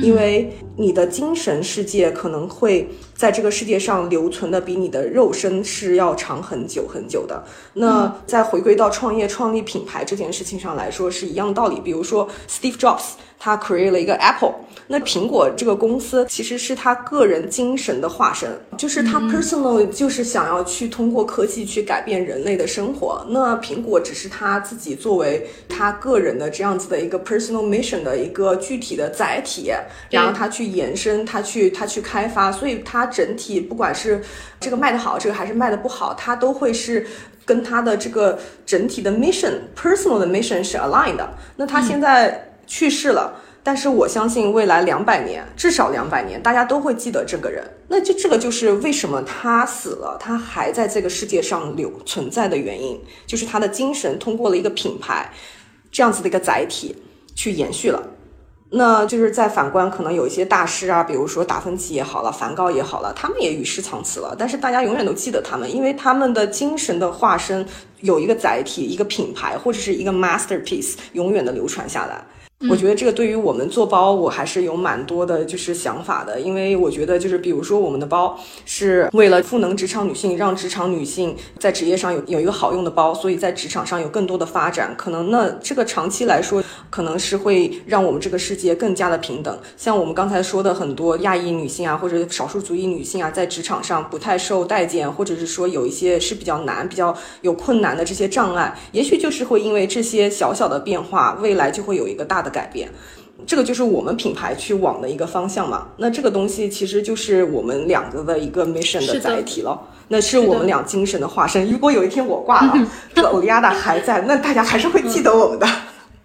因为你的精神世界可能会在这个世界上留存的比你的肉身是要长很久很久的。那再回归到创业、创立品牌这件事情上来说，是一样道理。比如说 Steve Jobs。他 create 了一个 Apple，那苹果这个公司其实是他个人精神的化身，就是他 personal 就是想要去通过科技去改变人类的生活。那苹果只是他自己作为他个人的这样子的一个 personal mission 的一个具体的载体，然后他去延伸，他去他去开发，所以他整体不管是这个卖的好，这个还是卖的不好，他都会是跟他的这个整体的 mission personal 的 mission 是 aligned 的。那他现在。去世了，但是我相信未来两百年，至少两百年，大家都会记得这个人。那就这个就是为什么他死了，他还在这个世界上留存在的原因，就是他的精神通过了一个品牌，这样子的一个载体去延续了。那就是在反观，可能有一些大师啊，比如说达芬奇也好了，梵高也好了，他们也与世长辞了，但是大家永远都记得他们，因为他们的精神的化身有一个载体，一个品牌或者是一个 masterpiece，永远的流传下来。我觉得这个对于我们做包，我还是有蛮多的，就是想法的。因为我觉得，就是比如说我们的包是为了赋能职场女性，让职场女性在职业上有有一个好用的包，所以在职场上有更多的发展。可能那这个长期来说，可能是会让我们这个世界更加的平等。像我们刚才说的很多亚裔女性啊，或者少数族裔女性啊，在职场上不太受待见，或者是说有一些是比较难、比较有困难的这些障碍，也许就是会因为这些小小的变化，未来就会有一个大的。改变，这个就是我们品牌去往的一个方向嘛。那这个东西其实就是我们两个的一个 mission 的载体了。那是我们俩精神的化身。如果有一天我挂了，这个欧利亚达还在，那大家还是会记得我们的。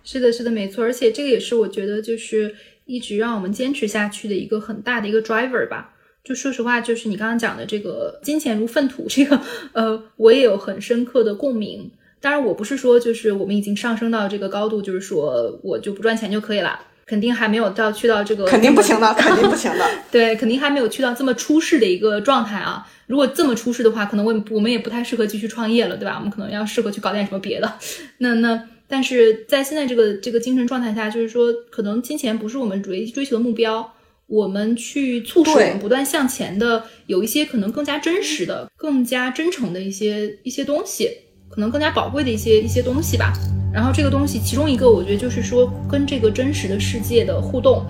是的，是的，没错。而且这个也是我觉得就是一直让我们坚持下去的一个很大的一个 driver 吧。就说实话，就是你刚刚讲的这个金钱如粪土，这个呃，我也有很深刻的共鸣。当然，我不是说就是我们已经上升到这个高度，就是说我就不赚钱就可以了，肯定还没有到去到这个肯定不行的，肯定不行的。对，肯定还没有去到这么出世的一个状态啊。如果这么出世的话，可能我我们也不太适合继续创业了，对吧？我们可能要适合去搞点什么别的。那那，但是在现在这个这个精神状态下，就是说，可能金钱不是我们主要追求的目标，我们去促使我们不断向前的，有一些可能更加真实的、更加真诚的一些一些东西。可能更加宝贵的一些一些东西吧，然后这个东西其中一个，我觉得就是说跟这个真实的世界的互动，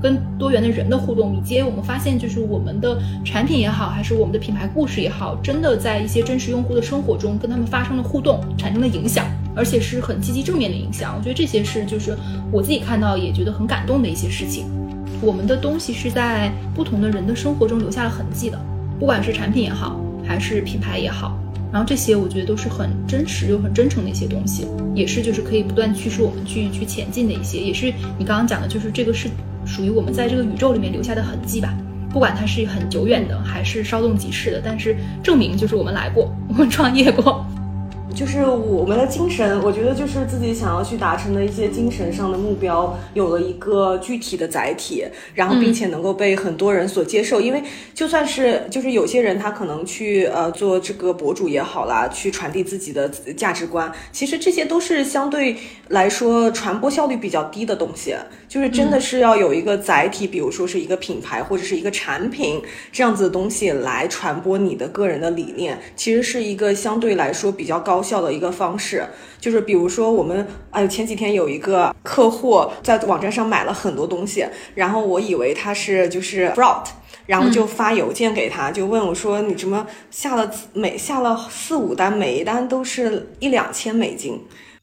跟多元的人的互动，以及我们发现就是我们的产品也好，还是我们的品牌故事也好，真的在一些真实用户的生活中跟他们发生了互动，产生了影响，而且是很积极正面的影响。我觉得这些是就是我自己看到也觉得很感动的一些事情。我们的东西是在不同的人的生活中留下了痕迹的，不管是产品也好，还是品牌也好。然后这些我觉得都是很真实又很真诚的一些东西，也是就是可以不断驱使我们去去前进的一些，也是你刚刚讲的，就是这个是属于我们在这个宇宙里面留下的痕迹吧。不管它是很久远的，还是稍纵即逝的，但是证明就是我们来过，我们创业过。就是我们的精神，我觉得就是自己想要去达成的一些精神上的目标，有了一个具体的载体，然后并且能够被很多人所接受。因为就算是就是有些人他可能去呃做这个博主也好啦，去传递自己的价值观，其实这些都是相对来说传播效率比较低的东西。就是真的是要有一个载体，比如说是一个品牌或者是一个产品这样子的东西来传播你的个人的理念，其实是一个相对来说比较高效的一个方式。就是比如说我们，哎，前几天有一个客户在网站上买了很多东西，然后我以为他是就是 fraud，然后就发邮件给他，就问我说你怎么下了每下了四五单，每一单都是一两千美金。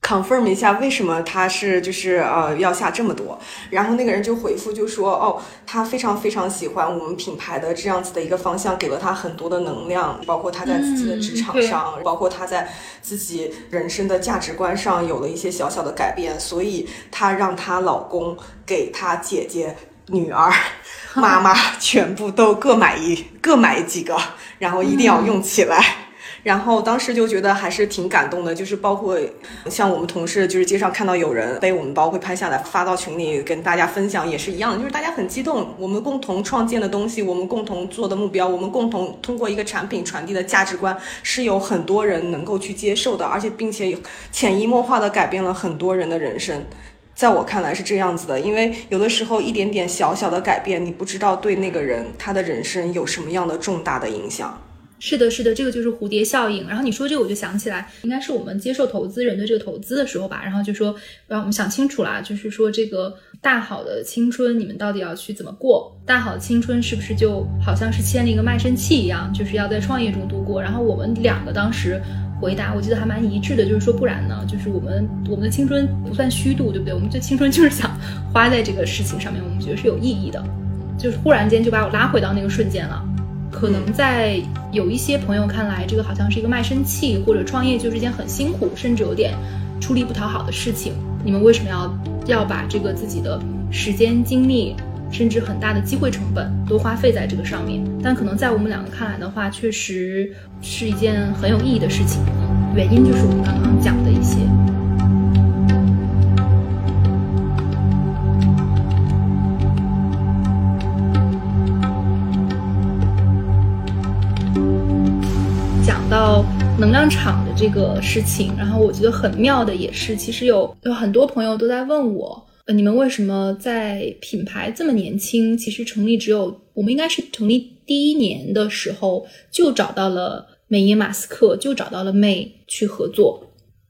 Confirm 一下为什么他是就是呃要下这么多，然后那个人就回复就说哦，他非常非常喜欢我们品牌的这样子的一个方向，给了他很多的能量，包括他在自己的职场上，包括他在自己人生的价值观上有了一些小小的改变，所以她让她老公给她姐姐、女儿、妈妈全部都各买一各买几个，然后一定要用起来。然后当时就觉得还是挺感动的，就是包括像我们同事，就是街上看到有人背我们包会拍下来发到群里跟大家分享，也是一样，就是大家很激动，我们共同创建的东西，我们共同做的目标，我们共同通过一个产品传递的价值观，是有很多人能够去接受的，而且并且潜移默化的改变了很多人的人生。在我看来是这样子的，因为有的时候一点点小小的改变，你不知道对那个人他的人生有什么样的重大的影响。是的，是的，这个就是蝴蝶效应。然后你说这个，我就想起来，应该是我们接受投资人的这个投资的时候吧。然后就说，让我们想清楚啦，就是说这个大好的青春，你们到底要去怎么过？大好的青春是不是就好像是牵了一个卖身契一样，就是要在创业中度过？然后我们两个当时回答，我记得还蛮一致的，就是说不然呢，就是我们我们的青春不算虚度，对不对？我们这青春就是想花在这个事情上面，我们觉得是有意义的。就是忽然间就把我拉回到那个瞬间了。可能在有一些朋友看来，这个好像是一个卖身契，或者创业就是一件很辛苦，甚至有点出力不讨好的事情。你们为什么要要把这个自己的时间、精力，甚至很大的机会成本都花费在这个上面？但可能在我们两个看来的话，确实是一件很有意义的事情。原因就是我们刚刚讲的一些。能量场的这个事情，然后我觉得很妙的也是，其实有有很多朋友都在问我，呃，你们为什么在品牌这么年轻，其实成立只有我们应该是成立第一年的时候就找到了美耶马斯克，就找到了妹去合作，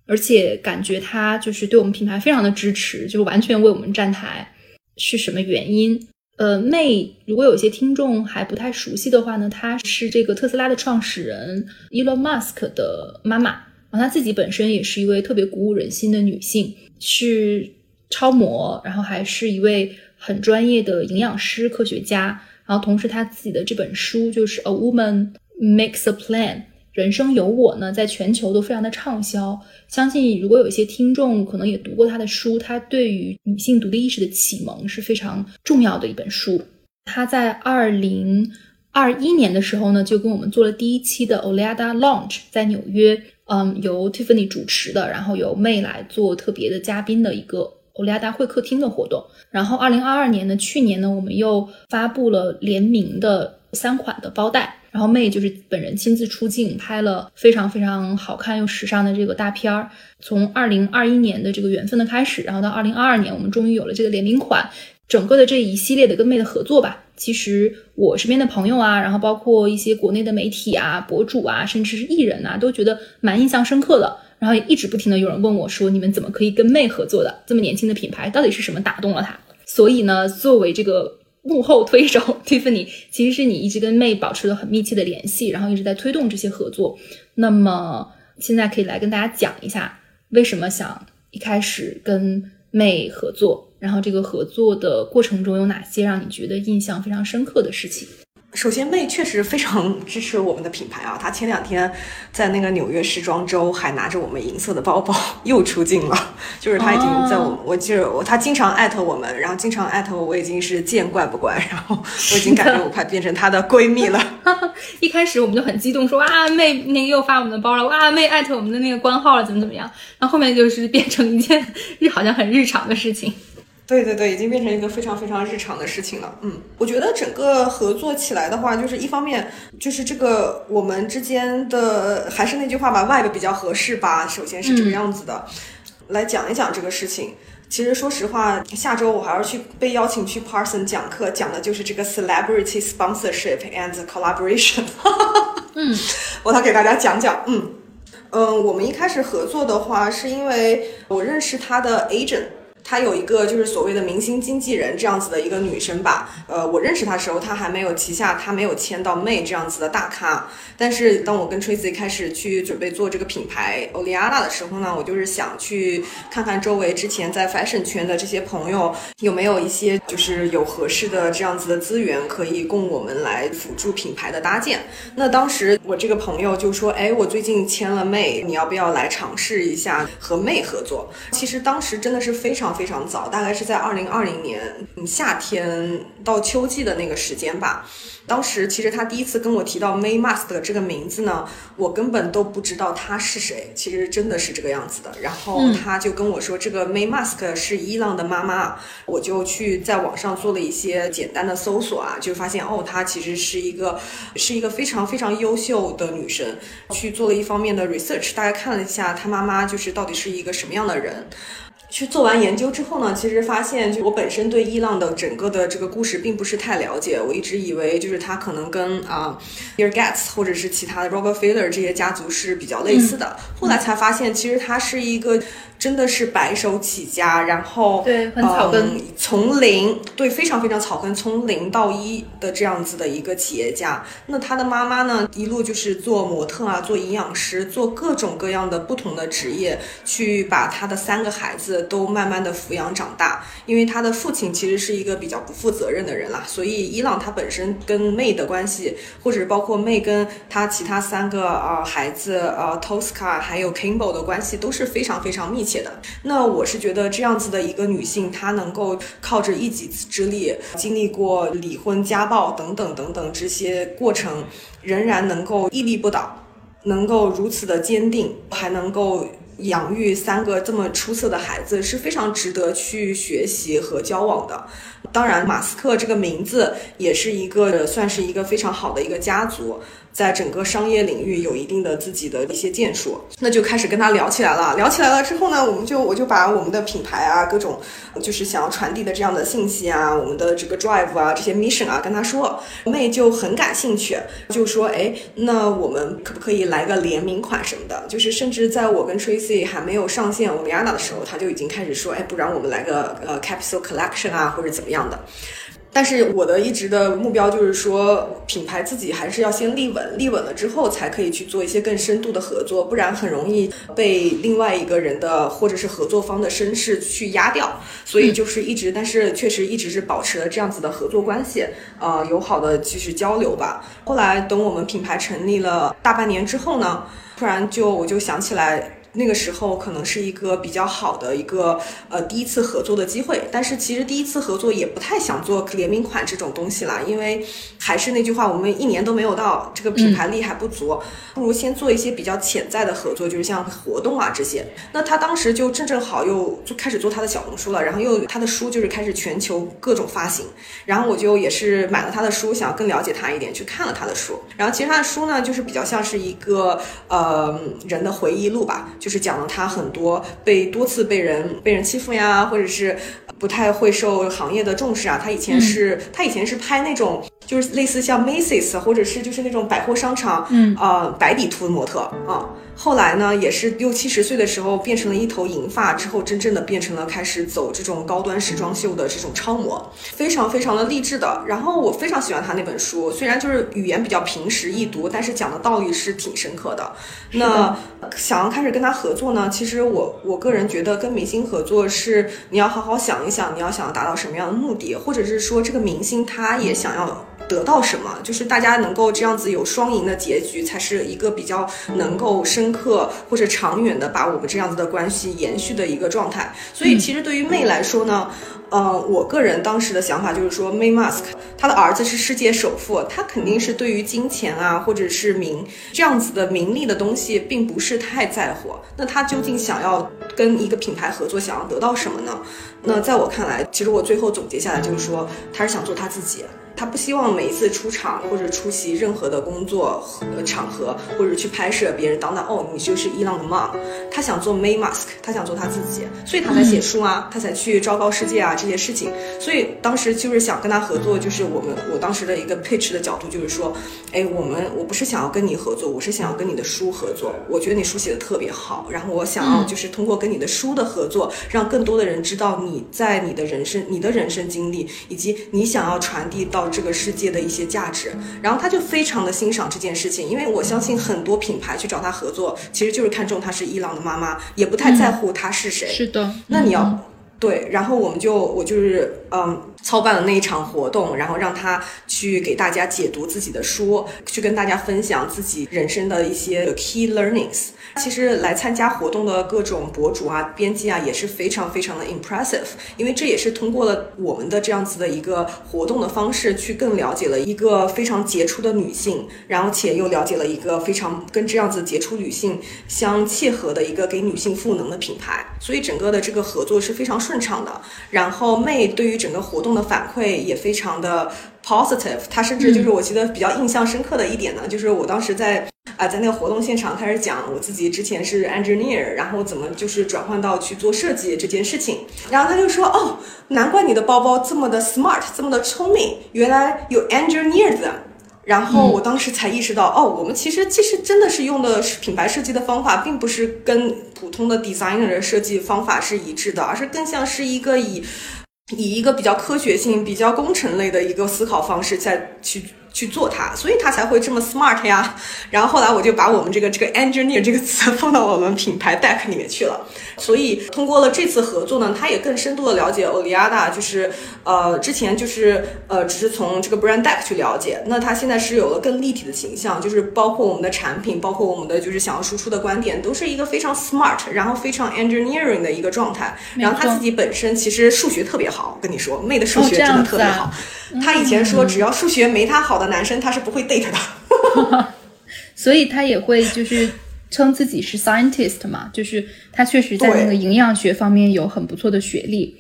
而且感觉他就是对我们品牌非常的支持，就是完全为我们站台，是什么原因？呃，妹，如果有些听众还不太熟悉的话呢，她是这个特斯拉的创始人 Elon Musk 的妈妈，然后她自己本身也是一位特别鼓舞人心的女性，是超模，然后还是一位很专业的营养师、科学家，然后同时她自己的这本书就是 A Woman Makes a Plan。人生有我呢，在全球都非常的畅销。相信如果有一些听众可能也读过他的书，他对于女性独立意识的启蒙是非常重要的一本书。他在二零二一年的时候呢，就跟我们做了第一期的 Oleada Launch，在纽约，嗯，由 Tiffany 主持的，然后由 May 来做特别的嘉宾的一个 Oleada 会客厅的活动。然后二零二二年呢，去年呢，我们又发布了联名的三款的包袋。然后妹就是本人亲自出镜，拍了非常非常好看又时尚的这个大片儿。从二零二一年的这个缘分的开始，然后到二零二二年，我们终于有了这个联名款。整个的这一系列的跟妹的合作吧，其实我身边的朋友啊，然后包括一些国内的媒体啊、博主啊，甚至是艺人啊，都觉得蛮印象深刻的。然后也一直不停的有人问我说：“你们怎么可以跟妹合作的？这么年轻的品牌，到底是什么打动了他？”所以呢，作为这个。幕后推手 Tiffany，其实是你一直跟妹保持了很密切的联系，然后一直在推动这些合作。那么现在可以来跟大家讲一下，为什么想一开始跟妹合作，然后这个合作的过程中有哪些让你觉得印象非常深刻的事情？首先，妹确实非常支持我们的品牌啊！她前两天在那个纽约时装周还拿着我们银色的包包又出镜了，就是她已经在我，我记得我，她经常艾特我们，然后经常艾特我，我已经是见怪不怪，然后 我已经感觉我快变成她的闺蜜了。一开始我们就很激动，说啊妹，那个又发我们的包了，哇妹艾特我们的那个官号了，怎么怎么样？然后后面就是变成一件日好像很日常的事情。对对对，已经变成一个非常非常日常的事情了。嗯，我觉得整个合作起来的话，就是一方面就是这个我们之间的，还是那句话吧，vibe 比较合适吧。首先是这个样子的，来讲一讲这个事情。其实说实话，下周我还要去被邀请去 Parson 讲课，讲的就是这个 celebrity sponsorship and collaboration。嗯，我来给大家讲讲。嗯嗯，我们一开始合作的话，是因为我认识他的 agent。她有一个就是所谓的明星经纪人这样子的一个女生吧，呃，我认识她的时候，她还没有旗下，她没有签到妹这样子的大咖。但是当我跟 Tracy 开始去准备做这个品牌 Oliana 的时候呢，我就是想去看看周围之前在 fashion 圈的这些朋友有没有一些就是有合适的这样子的资源可以供我们来辅助品牌的搭建。那当时我这个朋友就说，哎，我最近签了妹你要不要来尝试一下和妹合作？其实当时真的是非常。非常早，大概是在二零二零年夏天到秋季的那个时间吧。当时其实他第一次跟我提到 May Musk 这个名字呢，我根本都不知道他是谁。其实真的是这个样子的。然后他就跟我说，这个 May Musk 是伊朗的妈妈。我就去在网上做了一些简单的搜索啊，就发现哦，她其实是一个是一个非常非常优秀的女生。去做了一方面的 research，大概看了一下她妈妈就是到底是一个什么样的人。去做完研究之后呢，其实发现就我本身对伊朗的整个的这个故事并不是太了解，我一直以为就是他可能跟啊，Eargets 或者是其他的 Robert Filler 这些家族是比较类似的。后来才发现，其实他是一个。真的是白手起家，然后对，很草根，从零对非常非常草根，从零到一的这样子的一个企业家。那他的妈妈呢，一路就是做模特啊，做营养师，做各种各样的不同的职业，去把他的三个孩子都慢慢的抚养长大。因为他的父亲其实是一个比较不负责任的人啦，所以伊朗他本身跟妹的关系，或者包括妹跟他其他三个啊孩子，呃，Tosca 还有 Kimball 的关系都是非常非常密。切的，那我是觉得这样子的一个女性，她能够靠着一己之力，经历过离婚、家暴等等等等这些过程，仍然能够屹立不倒，能够如此的坚定，还能够养育三个这么出色的孩子，是非常值得去学习和交往的。当然，马斯克这个名字也是一个算是一个非常好的一个家族。在整个商业领域有一定的自己的一些建树，那就开始跟他聊起来了。聊起来了之后呢，我们就我就把我们的品牌啊，各种就是想要传递的这样的信息啊，我们的这个 drive 啊，这些 mission 啊，跟他说，妹就很感兴趣，就说，哎，那我们可不可以来个联名款什么的？就是甚至在我跟 Tracy 还没有上线 o l i a n a 的时候，他就已经开始说，哎，不然我们来个呃 capsule collection 啊，或者怎么样的。但是我的一直的目标就是说，品牌自己还是要先立稳，立稳了之后才可以去做一些更深度的合作，不然很容易被另外一个人的或者是合作方的身世去压掉。所以就是一直，但是确实一直是保持了这样子的合作关系，呃，友好的继续交流吧。后来等我们品牌成立了大半年之后呢，突然就我就想起来。那个时候可能是一个比较好的一个呃第一次合作的机会，但是其实第一次合作也不太想做联名款这种东西啦，因为还是那句话，我们一年都没有到，这个品牌力还不足，不如先做一些比较潜在的合作，就是像活动啊这些。那他当时就正正好又就开始做他的小红书了，然后又他的书就是开始全球各种发行，然后我就也是买了他的书，想要更了解他一点，去看了他的书。然后其实他的书呢，就是比较像是一个呃人的回忆录吧。就是讲了他很多被多次被人被人欺负呀，或者是不太会受行业的重视啊。他以前是，他以前是拍那种，就是类似像 Macy's 或者是就是那种百货商场，嗯啊白底图模特啊。后来呢，也是六七十岁的时候变成了一头银发，之后真正的变成了开始走这种高端时装秀的这种超模，非常非常的励志的。然后我非常喜欢他那本书，虽然就是语言比较平实易读，但是讲的道理是挺深刻的。那想要开始跟他合作呢，其实我我个人觉得跟明星合作是你要好好想一想，你要想要达到什么样的目的，或者是说这个明星他也想要。得到什么，就是大家能够这样子有双赢的结局，才是一个比较能够深刻或者长远的把我们这样子的关系延续的一个状态。所以，其实对于妹来说呢，呃，我个人当时的想法就是说，May Musk 他的儿子是世界首富，他肯定是对于金钱啊或者是名这样子的名利的东西并不是太在乎。那他究竟想要跟一个品牌合作，想要得到什么呢？那在我看来，其实我最后总结下来就是说，他是想做他自己。他不希望每一次出场或者出席任何的工作场合，或者去拍摄别人当当哦，你就是伊朗的 mom。他想做 May Musk，他想做他自己，所以他才写书啊，他才去昭告世界啊这些事情。所以当时就是想跟他合作，就是我们我当时的一个 pitch 的角度就是说，哎，我们我不是想要跟你合作，我是想要跟你的书合作。我觉得你书写的特别好，然后我想要就是通过跟你的书的合作，让更多的人知道你在你的人生、你的人生经历，以及你想要传递到。这个世界的一些价值，然后他就非常的欣赏这件事情，因为我相信很多品牌去找他合作，其实就是看中他是伊朗的妈妈，也不太在乎他是谁。是的，那你要，对，然后我们就我就是嗯操办了那一场活动，然后让他去给大家解读自己的书，去跟大家分享自己人生的一些 key learnings。其实来参加活动的各种博主啊、编辑啊也是非常非常的 impressive，因为这也是通过了我们的这样子的一个活动的方式，去更了解了一个非常杰出的女性，然后且又了解了一个非常跟这样子杰出女性相契合的一个给女性赋能的品牌，所以整个的这个合作是非常顺畅的。然后妹对于整个活动的反馈也非常的 positive，她甚至就是我记得比较印象深刻的一点呢，就是我当时在。啊，在那个活动现场开始讲我自己之前是 engineer，然后怎么就是转换到去做设计这件事情，然后他就说，哦，难怪你的包包这么的 smart，这么的聪明，原来有 engineer 的。然后我当时才意识到，哦，我们其实其实真的是用的是品牌设计的方法，并不是跟普通的 designer 的设计方法是一致的，而是更像是一个以以一个比较科学性、比较工程类的一个思考方式在去。去做它，所以它才会这么 smart 呀。然后后来我就把我们这个这个 engineer 这个词放到我们品牌 deck 里面去了。所以通过了这次合作呢，他也更深度的了解欧利亚达，就是呃之前就是呃只是从这个 brand deck 去了解，那他现在是有了更立体的形象，就是包括我们的产品，包括我们的就是想要输出的观点，都是一个非常 smart，然后非常 engineering 的一个状态。然后他自己本身其实数学特别好，跟你说，妹的数学真的特别好。他以前说，只要数学没他好的男生，他是不会 date 的。所以他也会就是称自己是 scientist 嘛，就是他确实在那个营养学方面有很不错的学历，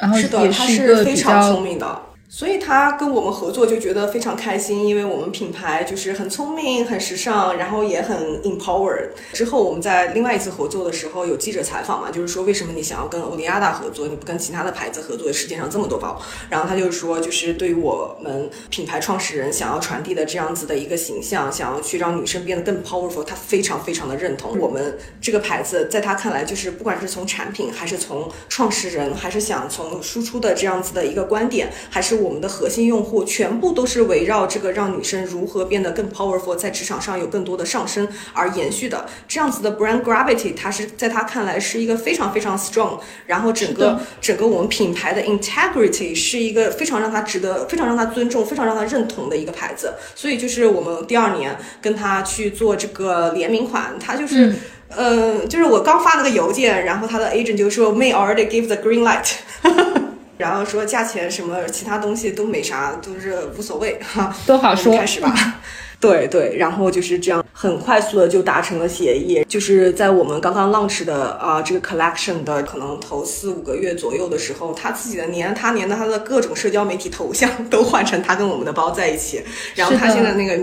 然后也是一个比较聪明的。所以他跟我们合作就觉得非常开心，因为我们品牌就是很聪明、很时尚，然后也很 empower。之后我们在另外一次合作的时候有记者采访嘛，就是说为什么你想要跟欧利亚达合作，你不跟其他的牌子合作？世界上这么多包，然后他就说，就是对于我们品牌创始人想要传递的这样子的一个形象，想要去让女生变得更 powerful，他非常非常的认同我们这个牌子，在他看来就是不管是从产品，还是从创始人，还是想从输出的这样子的一个观点，还是。我们的核心用户全部都是围绕这个让女生如何变得更 powerful，在职场上有更多的上升而延续的这样子的 brand gravity，它是在他看来是一个非常非常 strong，然后整个整个我们品牌的 integrity 是一个非常让他值得、非常让他尊重、非常让他认同的一个牌子。所以就是我们第二年跟他去做这个联名款，他就是，呃，就是我刚发了个邮件，然后他的 agent 就说 may already give the green light。然后说价钱什么其他东西都没啥，就是无所谓哈，都好说。开始吧，对对，然后就是这样，很快速的就达成了协议。就是在我们刚刚 launch 的啊这个 collection 的可能头四五个月左右的时候，他自己的连他连的他的各种社交媒体头像都换成他跟我们的包在一起。然后他现在那个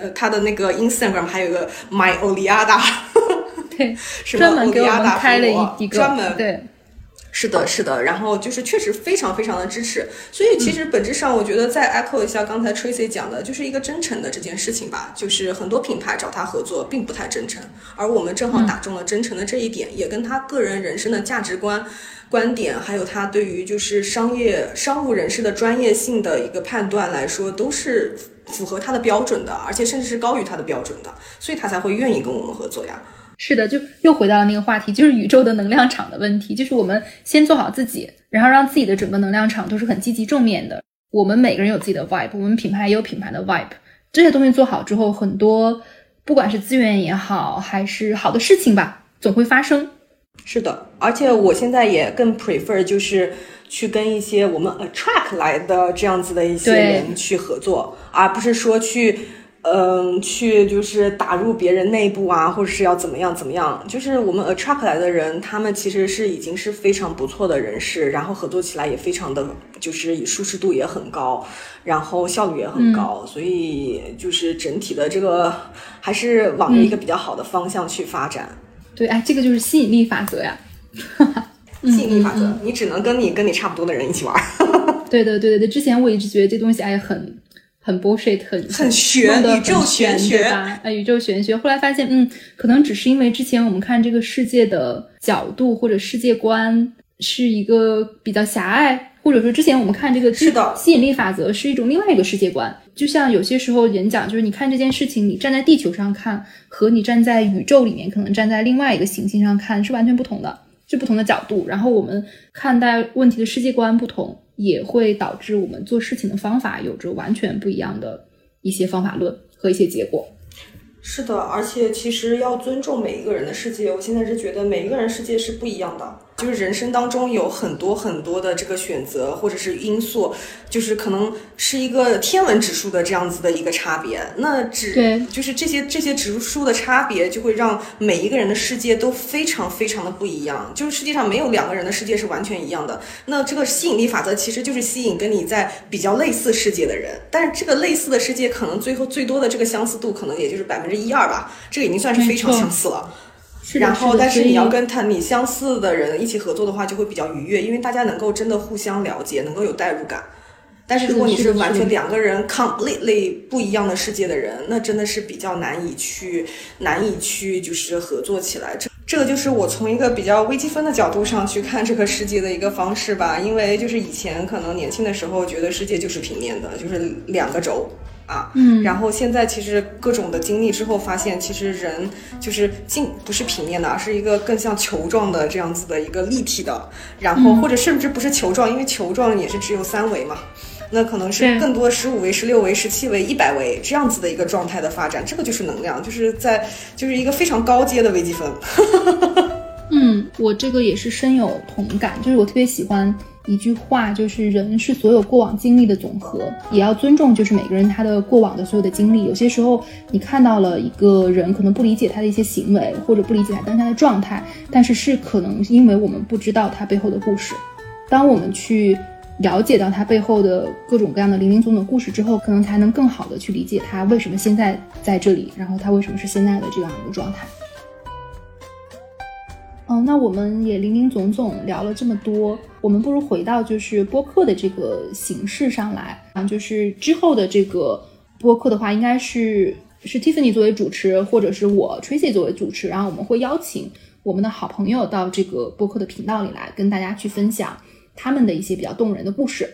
呃他的那个 Instagram 还有个 My Oliada，对，专门给我们开了一个专门对。是的，是的，然后就是确实非常非常的支持，所以其实本质上我觉得再 echo 一下刚才 Tracy 讲的，就是一个真诚的这件事情吧。就是很多品牌找他合作并不太真诚，而我们正好打中了真诚的这一点，也跟他个人人生的价值观、观点，还有他对于就是商业商务人士的专业性的一个判断来说，都是符合他的标准的，而且甚至是高于他的标准的，所以他才会愿意跟我们合作呀。是的，就又回到了那个话题，就是宇宙的能量场的问题。就是我们先做好自己，然后让自己的整个能量场都是很积极正面的。我们每个人有自己的 vibe，我们品牌也有品牌的 vibe。这些东西做好之后，很多不管是资源也好，还是好的事情吧，总会发生。是的，而且我现在也更 prefer 就是去跟一些我们 attract 来的这样子的一些人去合作，而不是说去。嗯，去就是打入别人内部啊，或者是要怎么样怎么样？就是我们 attract 来的人，他们其实是已经是非常不错的人士，然后合作起来也非常的，就是舒适度也很高，然后效率也很高，所以就是整体的这个还是往一个比较好的方向去发展。对，哎，这个就是吸引力法则呀，吸引力法则，你只能跟你跟你差不多的人一起玩。对的，对对，对。之前我一直觉得这东西哎很。很 bullshit，很很玄，宇宙玄学，对吧？啊，宇宙玄学。后来发现，嗯，可能只是因为之前我们看这个世界的角度或者世界观是一个比较狭隘，或者说之前我们看这个是的吸引力法则是一种另外一个世界观。就像有些时候演讲，就是你看这件事情，你站在地球上看，和你站在宇宙里面，可能站在另外一个行星上看是完全不同的。是不同的角度，然后我们看待问题的世界观不同，也会导致我们做事情的方法有着完全不一样的一些方法论和一些结果。是的，而且其实要尊重每一个人的世界。我现在是觉得每一个人世界是不一样的，就是人生当中有很多很多的这个选择或者是因素，就是可能是一个天文指数的这样子的一个差别。那指对，就是这些这些指数的差别，就会让每一个人的世界都非常非常的不一样。就是世界上没有两个人的世界是完全一样的。那这个吸引力法则其实就是吸引跟你在比较类似世界的人，但是这个类似的世界可能最后最多的这个相似度可能也就是百分之一二吧，这个已经算是非常相似了。是然后，但是你要跟他你相似的人一起合作的话，就会比较愉悦，因为大家能够真的互相了解，能够有代入感。但是如果你是完全两个人 completely 不一样的世界的人，那真的是比较难以去难以去就是合作起来。这这个就是我从一个比较微积分的角度上去看这个世界的一个方式吧。因为就是以前可能年轻的时候觉得世界就是平面的，就是两个轴。啊，嗯。然后现在其实各种的经历之后，发现其实人就是镜不是平面的，而是一个更像球状的这样子的一个立体的，然后或者甚至不是球状，因为球状也是只有三维嘛，那可能是更多十五维、十六维、十七维、一百维这样子的一个状态的发展，这个就是能量，就是在就是一个非常高阶的微积分。嗯，我这个也是深有同感，就是我特别喜欢一句话，就是人是所有过往经历的总和，也要尊重就是每个人他的过往的所有的经历。有些时候你看到了一个人可能不理解他的一些行为，或者不理解他当下的状态，但是是可能因为我们不知道他背后的故事。当我们去了解到他背后的各种各样的零零总总故事之后，可能才能更好的去理解他为什么现在在这里，然后他为什么是现在的这样一个状态。嗯，那我们也林林总总聊了这么多，我们不如回到就是播客的这个形式上来啊，就是之后的这个播客的话，应该是是 Tiffany 作为主持，或者是我 Tracy 作为主持，然后我们会邀请我们的好朋友到这个播客的频道里来，跟大家去分享他们的一些比较动人的故事。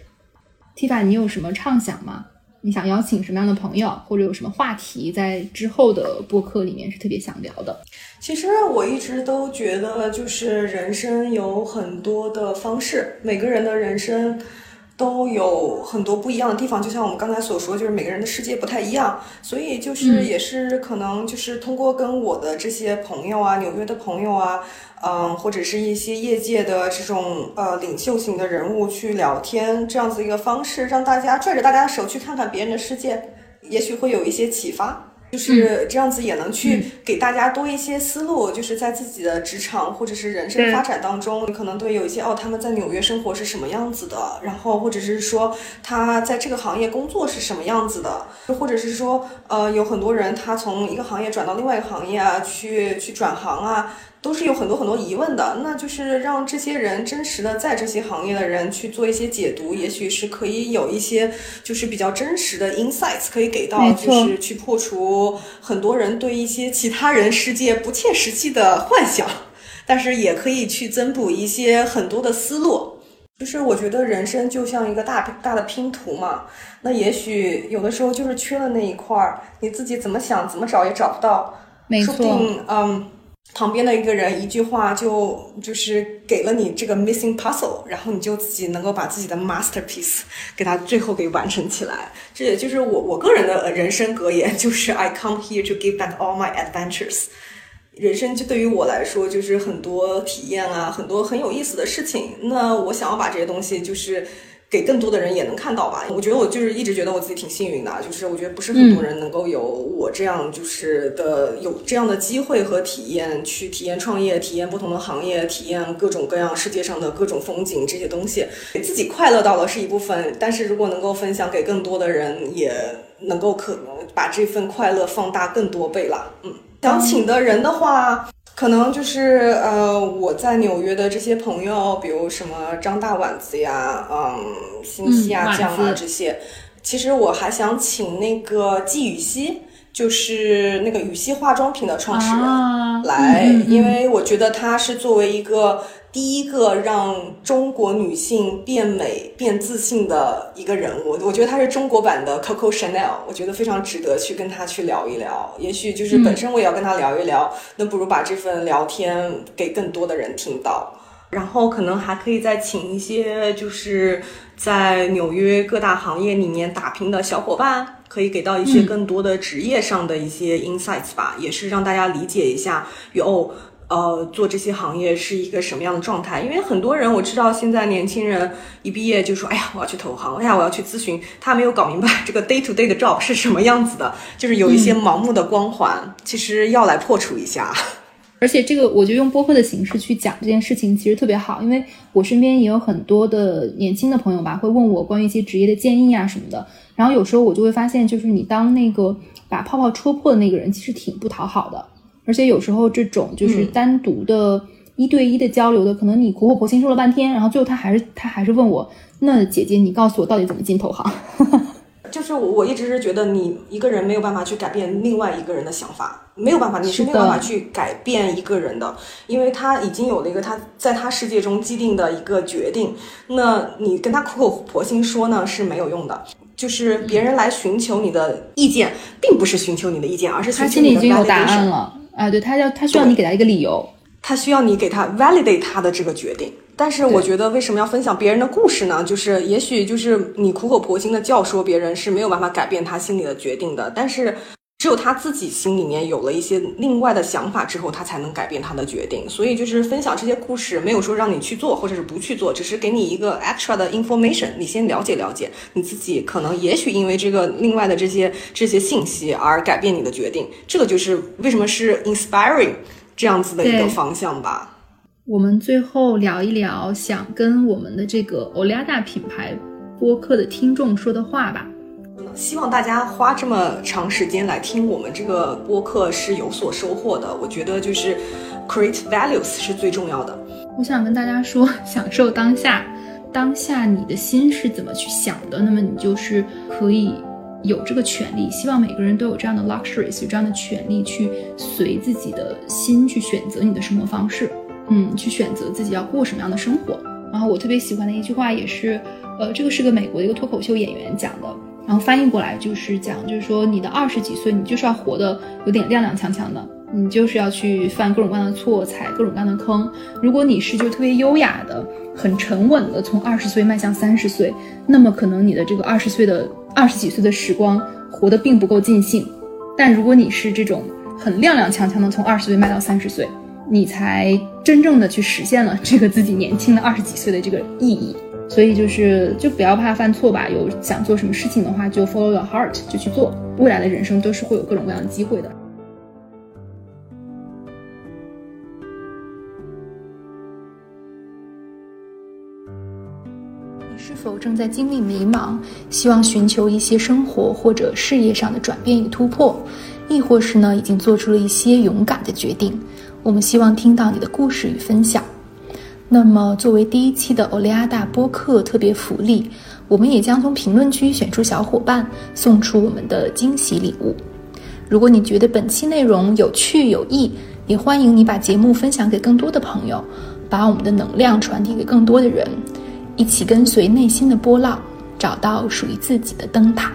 Tifa，你有什么畅想吗？你想邀请什么样的朋友，或者有什么话题在之后的播客里面是特别想聊的？其实我一直都觉得，就是人生有很多的方式，每个人的人生都有很多不一样的地方。就像我们刚才所说，就是每个人的世界不太一样，所以就是嗯也是可能就是通过跟我的这些朋友啊，纽约的朋友啊，嗯，或者是一些业界的这种呃领袖型的人物去聊天，这样子一个方式，让大家拽着大家的手去看看别人的世界，也许会有一些启发。就是这样子也能去给大家多一些思路，就是在自己的职场或者是人生发展当中，你可能对有一些哦，他们在纽约生活是什么样子的，然后或者是说他在这个行业工作是什么样子的，或者是说呃，有很多人他从一个行业转到另外一个行业啊，去去转行啊。都是有很多很多疑问的，那就是让这些人真实的在这些行业的人去做一些解读，也许是可以有一些就是比较真实的 insights 可以给到，就是去破除很多人对一些其他人世界不切实际的幻想，但是也可以去增补一些很多的思路。就是我觉得人生就像一个大大的拼图嘛，那也许有的时候就是缺了那一块儿，你自己怎么想怎么找也找不到，说不定嗯。旁边的一个人一句话就就是给了你这个 missing puzzle，然后你就自己能够把自己的 masterpiece 给它最后给完成起来。这也就是我我个人的人生格言，就是 I come here to give back all my adventures。人生就对于我来说，就是很多体验啊，很多很有意思的事情。那我想要把这些东西，就是给更多的人也能看到吧。我觉得我就是一直觉得我自己挺幸运的，就是我觉得不是很多人能够有我这样就是的有这样的机会和体验，去体验创业，体验不同的行业，体验各种各样世界上的各种风景这些东西，给自己快乐到了是一部分，但是如果能够分享给更多的人，也能够可能把这份快乐放大更多倍啦。嗯。想请的人的话，可能就是呃，我在纽约的这些朋友，比如什么张大碗子呀，嗯，新西啊这样啊这些。其实我还想请那个季雨熙，就是那个雨熙化妆品的创始人。啊，来，因为我觉得他是作为一个第一个让中国女性变美、变自信的一个人物，我觉得她是中国版的 Coco Chanel，我觉得非常值得去跟她去聊一聊。也许就是嗯本身我也要跟她聊一聊，那不如把这份聊天给更多的人听到。然后可能还可以再请一些就是在纽约各大行业里面打拼的小伙伴，可以给到一些更多的职业上的一些 insights 吧，也是让大家理解一下哟。呃，做这些行业是一个什么样的状态？因为很多人我知道，现在年轻人一毕业就说：“哎呀，我要去投行，哎呀，我要去咨询。”他没有搞明白这个 day to day 的 job 是什么样子的，就是有一些盲目的光环，其实要来破除一下。而且这个，我觉得用播客的形式去讲这件事情，其实特别好，因为我身边也有很多的年轻的朋友吧，会问我关于一些职业的建议啊什么的。然后有时候我就会发现，就是你当那个把泡泡戳破的那个人，其实挺不讨好的。而且有时候这种就是单独的一对一的交流的，可能你苦口婆心说了半天，然后最后他还是他还是问我，那姐姐你告诉我到底怎么进投行？就是我我一直是觉得你一个人没有办法去改变另外一个人的想法，没有办法，你是没有办法去改变一个人的，因为他已经有了一个他在他世界中既定的一个决定，那你跟他苦口婆心说呢是没有用的。就是别人来寻求你的意见，并不是寻求你的意见，而是他心里已经有答案了。啊，对他要他需要你给他一个理由，他需要你给他 validate 他的这个决定。但是我觉得为什么要分享别人的故事呢？就是也许就是你苦口婆心的教唆别人是没有办法改变他心里的决定的，但是。只有他自己心里面有了一些另外的想法之后，他才能改变他的决定。所以就是分享这些故事，没有说让你去做或者是不去做，只是给你一个 extra 的 information，你先了解了解，你自己可能也许因为这个另外的这些这些信息而改变你的决定。这个就是为什么是 inspiring 这样子的一个方向吧。我们最后聊一聊想跟我们的这个欧利亚大品牌播客的听众说的话吧。希望大家花这么长时间来听我们这个播客是有所收获的。我觉得就是 create values 是最重要的。我想跟大家说，享受当下，当下你的心是怎么去想的，那么你就是可以有这个权利。希望每个人都有这样的 luxuries，有这样的权利去随自己的心去选择你的生活方式，嗯，去选择自己要过什么样的生活。然后我特别喜欢的一句话也是，呃，这个是个美国的一个脱口秀演员讲的。然后翻译过来就是讲，就是说你的二十几岁，你就是要活得有点踉踉跄跄的，你就是要去犯各种各样的错，踩各种各样的坑。如果你是就特别优雅的、很沉稳的从二十岁迈向三十岁，那么可能你的这个二十岁的二十几岁的时光活得并不够尽兴。但如果你是这种很踉踉跄跄的从二十岁迈到三十岁，你才真正的去实现了这个自己年轻的二十几岁的这个意义。所以就是，就不要怕犯错吧。有想做什么事情的话，就 follow your heart，就去做。未来的人生都是会有各种各样的机会的。你是否正在经历迷茫，希望寻求一些生活或者事业上的转变与突破，亦或是呢，已经做出了一些勇敢的决定？我们希望听到你的故事与分享。那么，作为第一期的欧利亚大播客特别福利，我们也将从评论区选出小伙伴，送出我们的惊喜礼物。如果你觉得本期内容有趣有益，也欢迎你把节目分享给更多的朋友，把我们的能量传递给更多的人，一起跟随内心的波浪，找到属于自己的灯塔。